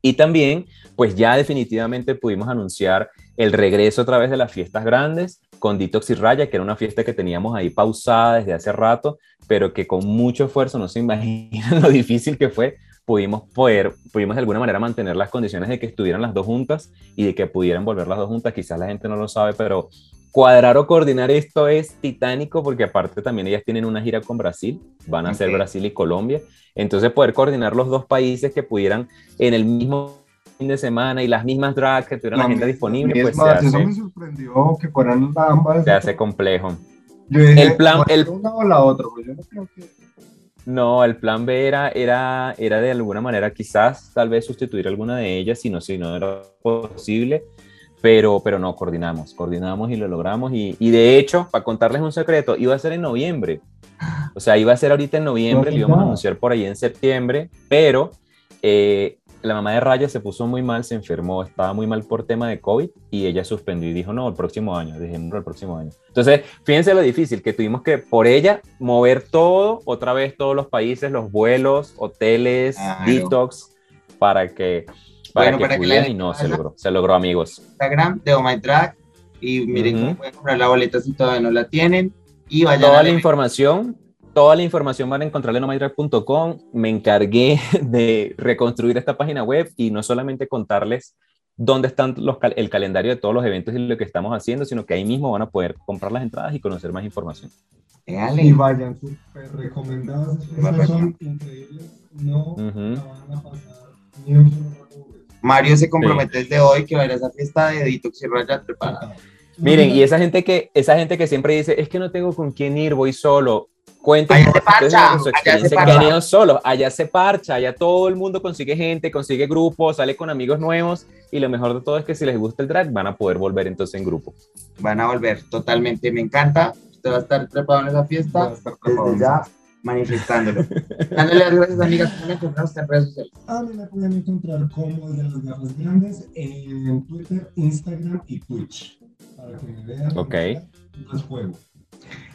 C: Y también, pues ya definitivamente pudimos anunciar el regreso a través de las fiestas grandes con Detox y Raya, que era una fiesta que teníamos ahí pausada desde hace rato, pero que con mucho esfuerzo, no se imaginan lo difícil que fue, pudimos poder, pudimos de alguna manera mantener las condiciones de que estuvieran las dos juntas y de que pudieran volver las dos juntas. Quizás la gente no lo sabe, pero cuadrar o coordinar esto es titánico porque aparte también ellas tienen una gira con Brasil, van a ser Brasil y Colombia. Entonces poder coordinar los dos países que pudieran en el mismo fin de semana y las mismas drags que tuvieran la agenda disponible, pues se hace,
A: me sorprendió que fueran ambas.
C: Se hace complejo.
A: el plan, el, una o la otra, pues yo no creo que
C: no, el plan B era, era, era de alguna manera quizás tal vez sustituir alguna de ellas, si no, si no era posible, pero, pero no, coordinamos, coordinamos y lo logramos. Y, y de hecho, para contarles un secreto, iba a ser en noviembre. O sea, iba a ser ahorita en noviembre, lo íbamos a anunciar por ahí en septiembre, pero eh, la mamá de Raya se puso muy mal, se enfermó, estaba muy mal por tema de COVID y ella suspendió y dijo, no, el próximo año, dejémoslo el próximo año. Entonces, fíjense lo difícil que tuvimos que, por ella, mover todo, otra vez todos los países, los vuelos, hoteles, detox, para que, para que y no, se logró, se logró, amigos.
B: Instagram de Oh My y miren cómo pueden comprar la boleta si todavía no la tienen y vayan
C: Toda la información Toda la información van a encontrarla en omydrive.com. Me encargué de reconstruir esta página web y no solamente contarles dónde están los, el calendario de todos los eventos y lo que estamos haciendo, sino que ahí mismo van a poder comprar las entradas y conocer más información.
A: Y vayan, súper recomendadas. son increíbles. No van a pasar ni un solo
B: Mario se compromete desde hoy que va a ir a esa fiesta de Detox y Raya preparada.
C: Miren, y esa gente que esa gente que siempre dice, es que no tengo con quién ir, voy solo. Cuenten
B: allá se parcha,
C: su experiencia allá se solo, allá se parcha, allá todo el mundo consigue gente, consigue grupos, sale con amigos nuevos y lo mejor de todo es que si les gusta el drag van a poder volver entonces en grupo.
B: Van a volver totalmente, me encanta. Usted va a estar preparado en esa fiesta desde ya manifestándolo. Dándole las gracias, amigas. ¿Cómo encontrar usted en redes sociales?
A: A mí me pueden encontrar como de las garras grandes en Twitter, Instagram y Twitch. Para que me vean.
C: Ok.
A: Más juego.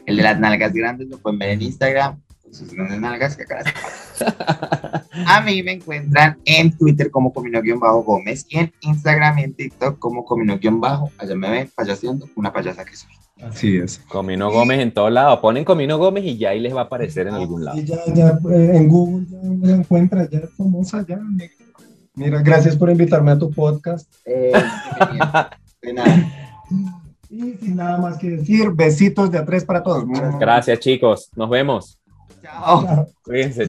B: El de las nalgas grandes lo pueden ver en Instagram, sus grandes nalgas que acá A mí me encuentran en Twitter como Comino-Gómez y en Instagram y en TikTok como Comino-Bajo. Allá me ven payaseando, una payasa que soy.
A: Así es.
C: Comino Gómez en todos lados. Ponen Comino Gómez y ya ahí les va a aparecer en algún lado.
A: Y ya, ya eh, en Google ya me la encuentras, ya es famosa, ya. Mira, gracias por invitarme a tu podcast. Eh, de nada. Y sin nada más que decir, besitos de a tres para todos.
C: Gracias, chicos. Nos vemos.
B: Chao.
C: Cuídense.